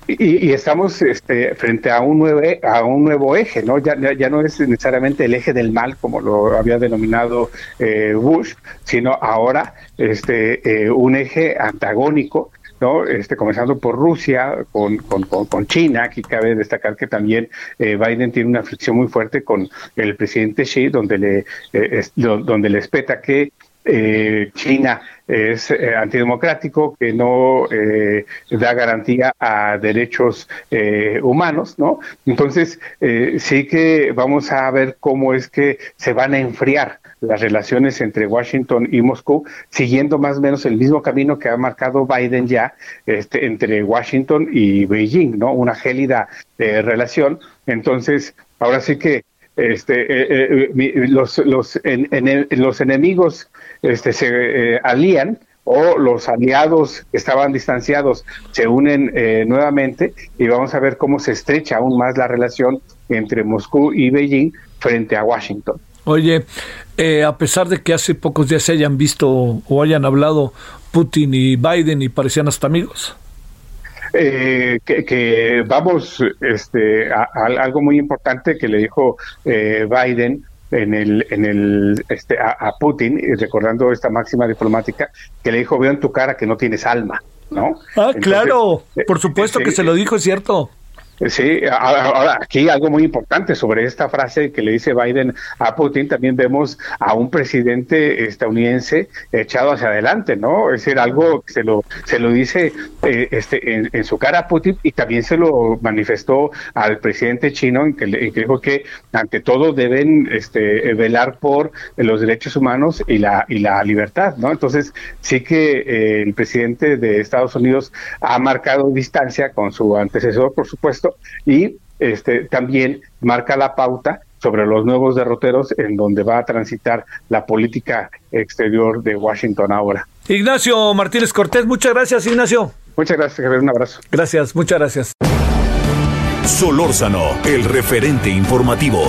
Y, estamos este, frente a un, nuevo, a un nuevo eje, ¿no? Ya, ya no es necesariamente el eje del mal, como lo había denominado eh, Bush, sino ahora este, eh, un eje antagónico ¿no? Este, comenzando por Rusia, con, con, con, China, aquí cabe destacar que también eh, Biden tiene una fricción muy fuerte con el presidente Xi, donde le, eh, donde le espeta que eh, China es antidemocrático, que no da garantía a derechos humanos, ¿no? Entonces, sí que vamos a ver cómo es que se van a enfriar las relaciones entre Washington y Moscú, siguiendo más o menos el mismo camino que ha marcado Biden ya este, entre Washington y Beijing, ¿no? Una gélida eh, relación. Entonces, ahora sí que este, eh, eh, los, los, los enemigos este, se alían o los aliados que estaban distanciados se unen nuevamente y vamos a ver cómo se estrecha aún más la relación entre Moscú y Beijing frente a Washington. Oye, eh, a pesar de que hace pocos días se hayan visto o hayan hablado Putin y Biden y parecían hasta amigos. Eh, que, vamos, este, a, algo muy importante que le dijo eh, Biden en el, en el, este, a, Putin, recordando esta máxima diplomática, que le dijo, veo en tu cara que no tienes alma, ¿no? Ah, claro, por supuesto que se lo dijo, es cierto. Sí, ahora aquí algo muy importante sobre esta frase que le dice Biden a Putin, también vemos a un presidente estadounidense echado hacia adelante, ¿no? Es decir, algo que se lo, se lo dice eh, este, en, su cara a Putin y también se lo manifestó al presidente chino en que, le, dijo que ante todo deben este, velar por los derechos humanos y la, y la libertad, ¿no? Entonces sí que eh, el presidente de Estados Unidos ha marcado distancia con su antecesor, por supuesto, y este, también marca la pauta sobre los nuevos derroteros en donde va a transitar la política exterior de Washington ahora. Ignacio Martínez Cortés, muchas gracias Ignacio. Muchas gracias, Javier, un abrazo. Gracias, muchas gracias. Solórzano, el referente informativo.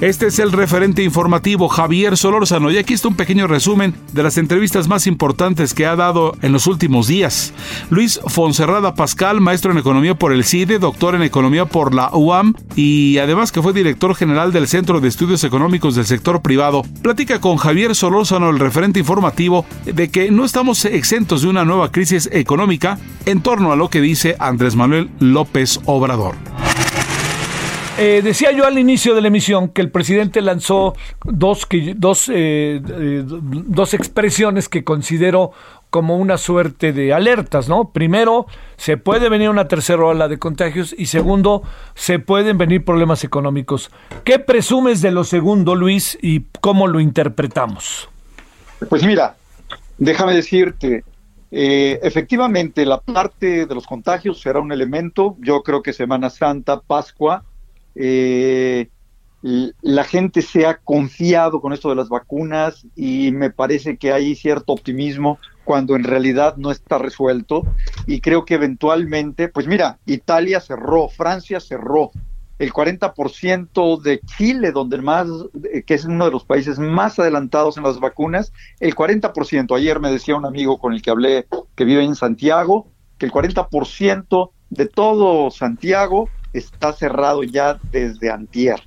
Este es el referente informativo Javier Solórzano y aquí está un pequeño resumen de las entrevistas más importantes que ha dado en los últimos días. Luis Fonserrada Pascal, maestro en economía por el CIDE, doctor en economía por la UAM y además que fue director general del Centro de Estudios Económicos del Sector Privado, platica con Javier Solórzano, el referente informativo, de que no estamos exentos de una nueva crisis económica en torno a lo que dice Andrés Manuel López Obrador. Eh, decía yo al inicio de la emisión que el presidente lanzó dos, dos, eh, eh, dos expresiones que considero como una suerte de alertas, ¿no? Primero, se puede venir una tercera ola de contagios y segundo, se pueden venir problemas económicos. ¿Qué presumes de lo segundo, Luis, y cómo lo interpretamos? Pues mira, déjame decirte, efectivamente la parte de los contagios será un elemento, yo creo que Semana Santa, Pascua, eh, la gente se ha confiado con esto de las vacunas y me parece que hay cierto optimismo cuando en realidad no está resuelto. Y creo que eventualmente, pues mira, Italia cerró, Francia cerró, el 40% de Chile, donde más, que es uno de los países más adelantados en las vacunas, el 40%, ayer me decía un amigo con el que hablé que vive en Santiago, que el 40% de todo Santiago está cerrado ya desde antier.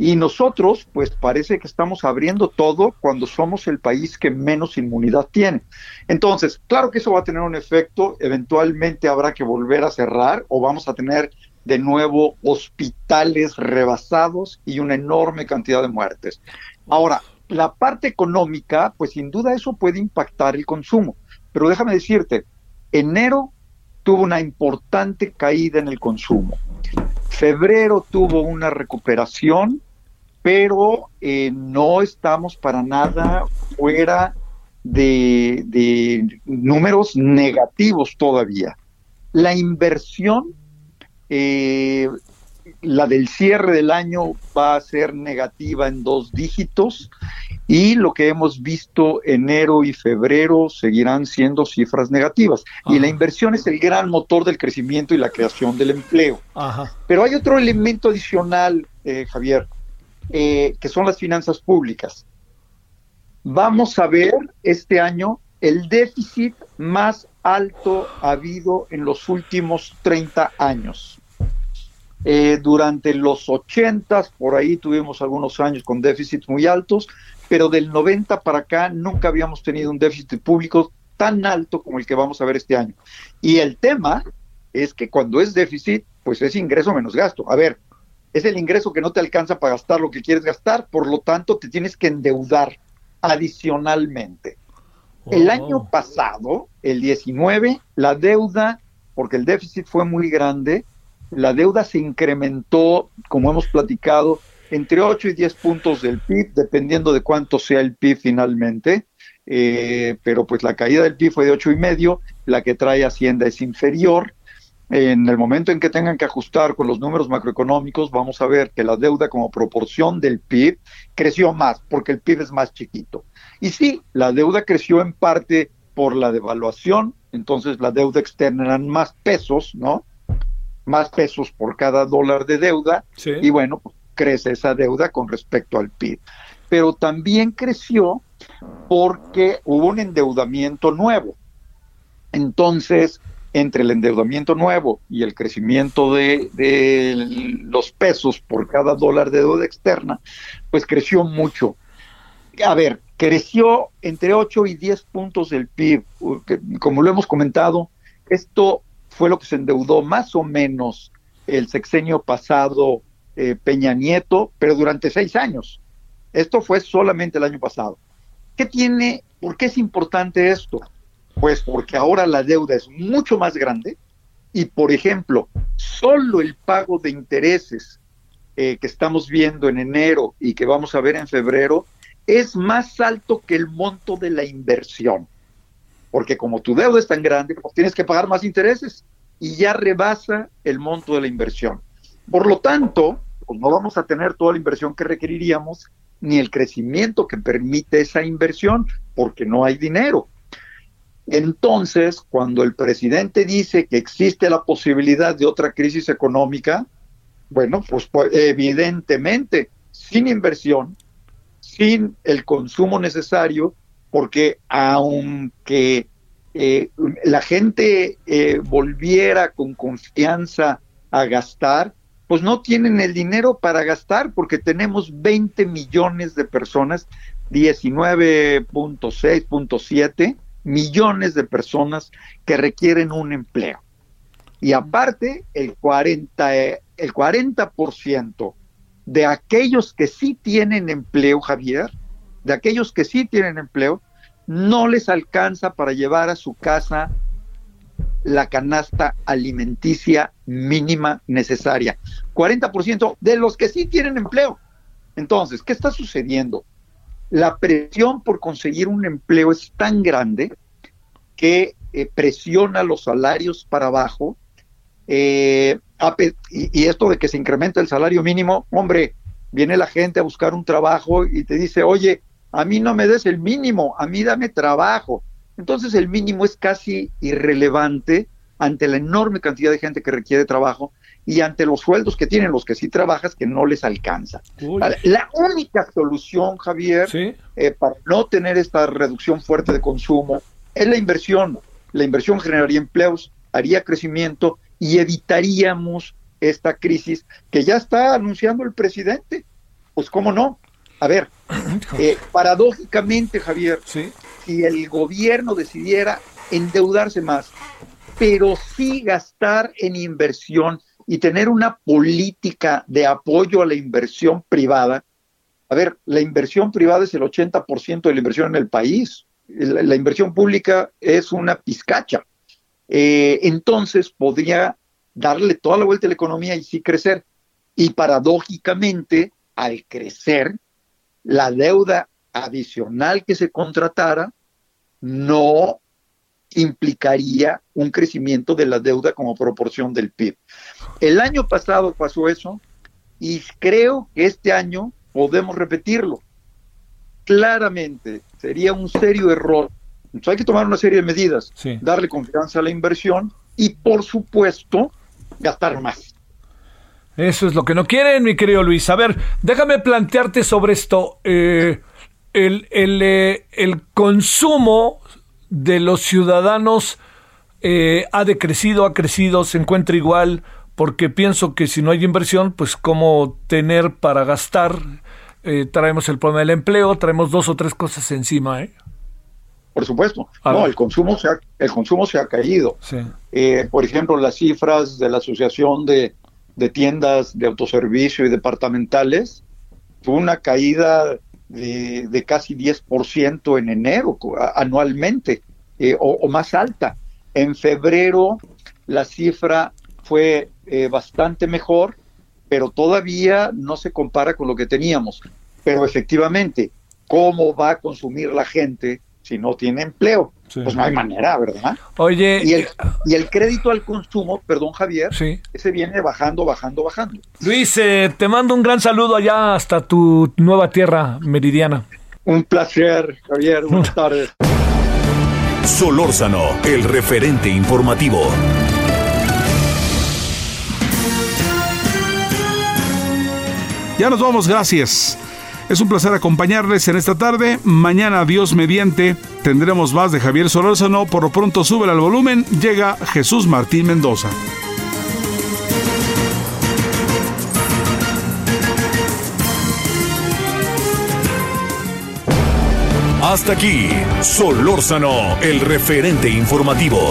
Y nosotros, pues parece que estamos abriendo todo cuando somos el país que menos inmunidad tiene. Entonces, claro que eso va a tener un efecto, eventualmente habrá que volver a cerrar o vamos a tener de nuevo hospitales rebasados y una enorme cantidad de muertes. Ahora, la parte económica, pues sin duda eso puede impactar el consumo, pero déjame decirte, enero tuvo una importante caída en el consumo. Febrero tuvo una recuperación, pero eh, no estamos para nada fuera de, de números negativos todavía. La inversión eh, la del cierre del año va a ser negativa en dos dígitos y lo que hemos visto enero y febrero seguirán siendo cifras negativas. Y la inversión es el gran motor del crecimiento y la creación del empleo. Pero hay otro elemento adicional, eh, Javier, eh, que son las finanzas públicas. Vamos a ver este año el déficit más alto habido en los últimos 30 años. Eh, durante los 80, por ahí tuvimos algunos años con déficits muy altos, pero del 90 para acá nunca habíamos tenido un déficit público tan alto como el que vamos a ver este año. Y el tema es que cuando es déficit, pues es ingreso menos gasto. A ver, es el ingreso que no te alcanza para gastar lo que quieres gastar, por lo tanto te tienes que endeudar adicionalmente. El oh. año pasado, el 19, la deuda, porque el déficit fue muy grande, la deuda se incrementó, como hemos platicado, entre 8 y 10 puntos del PIB, dependiendo de cuánto sea el PIB finalmente. Eh, pero pues la caída del PIB fue de ocho y medio, la que trae Hacienda es inferior. En el momento en que tengan que ajustar con los números macroeconómicos, vamos a ver que la deuda como proporción del PIB creció más, porque el PIB es más chiquito. Y sí, la deuda creció en parte por la devaluación, entonces la deuda externa eran más pesos, ¿no? Más pesos por cada dólar de deuda, y bueno, pues, crece esa deuda con respecto al PIB. Pero también creció porque hubo un endeudamiento nuevo. Entonces, entre el endeudamiento nuevo y el crecimiento de, los pesos por cada dólar de deuda externa, pues creció mucho. A ver, creció entre 8 y 10 puntos del PIB. Como lo hemos comentado, esto fue lo que se endeudó más o menos el sexenio pasado eh, Peña Nieto, pero durante seis años. Esto fue solamente el año pasado. ¿Qué tiene? ¿Por qué es importante esto? Pues porque ahora la deuda es mucho más grande y, por ejemplo, solo el pago de intereses eh, que estamos viendo en enero y que vamos a ver en febrero es más alto que el monto de la inversión. Porque como tu deuda es tan grande, pues tienes que pagar más intereses y ya rebasa el monto de la inversión. Por lo tanto, pues no vamos a tener toda la inversión que requeriríamos ni el crecimiento que permite esa inversión porque no hay dinero. Entonces, cuando el presidente dice que existe la posibilidad de otra crisis económica, bueno, pues, pues evidentemente, sin inversión, sin el consumo necesario, porque aunque eh, la gente eh, volviera con confianza a gastar, pues no tienen el dinero para gastar porque tenemos 20 millones de personas, 19.6.7 millones de personas que requieren un empleo. Y aparte, el 40, el 40% de aquellos que sí tienen empleo, Javier, de aquellos que sí tienen empleo, no les alcanza para llevar a su casa la canasta alimenticia mínima necesaria. 40% de los que sí tienen empleo. Entonces, ¿qué está sucediendo? la presión por conseguir un empleo es tan grande que eh, presiona los salarios para abajo. Eh, y, esto de que se incrementa el salario mínimo, hombre, viene la gente a buscar un trabajo y te dice, oye, a mí no me des el mínimo, a mí dame trabajo. Entonces el mínimo es casi irrelevante ante la enorme cantidad de gente que requiere trabajo y ante los sueldos que tienen los que sí trabajas que no les alcanza. La única solución, Javier, eh, para no tener esta reducción fuerte de consumo es la inversión. La inversión generaría empleos, haría crecimiento y evitaríamos esta crisis que ya está anunciando el presidente. Pues cómo no. A ver, *clears throat* eh, paradójicamente, Javier, si el gobierno decidiera endeudarse más, pero sí gastar en inversión y tener una política de apoyo a la inversión privada. A ver, la inversión privada es el 80% de la inversión en el país. La, inversión pública es una pizcacha. Eh, entonces podría darle toda la vuelta a la economía y sí crecer. Y paradójicamente, al crecer, la deuda adicional que se contratara no implicaría un crecimiento de la deuda como proporción del PIB. El año pasado pasó eso y creo que este año podemos repetirlo. Claramente sería un serio error. Entonces hay que tomar una serie de medidas, darle confianza a la inversión y por supuesto gastar más. Eso es lo que no quieren, mi querido Luis. A ver, déjame plantearte sobre esto. Eh, el, el, eh, el, consumo de los ciudadanos eh, ha decrecido, ha crecido, se encuentra igual, porque pienso que si no hay inversión, pues cómo tener para gastar, traemos el problema del empleo, traemos dos o tres cosas encima. ¿eh? Por supuesto. no, el consumo, se ha, el consumo se ha caído. por ejemplo, las cifras de la Asociación de de tiendas de autoservicio y departamentales, fue una caída de, casi 10% en enero anualmente eh, o, más alta. En febrero la cifra fue eh, bastante mejor, pero todavía no se compara con lo que teníamos. Pero efectivamente, ¿cómo va a consumir la gente si no tiene empleo? Pues no hay manera, ¿verdad? Oye. Y el, y el crédito al consumo, perdón, Javier, sí. ese viene bajando, bajando, bajando. Luis, eh, te mando un gran saludo allá hasta tu nueva tierra meridiana. Un placer, Javier. Buenas *laughs* tardes. Solórzano, el referente informativo. Ya nos vamos, gracias. Es un placer acompañarles en esta tarde. Mañana, Dios mediante, tendremos más de Javier Solórzano. Por lo pronto, sube al volumen. Llega Jesús Martín Mendoza. Hasta aquí, Solórzano, el referente informativo.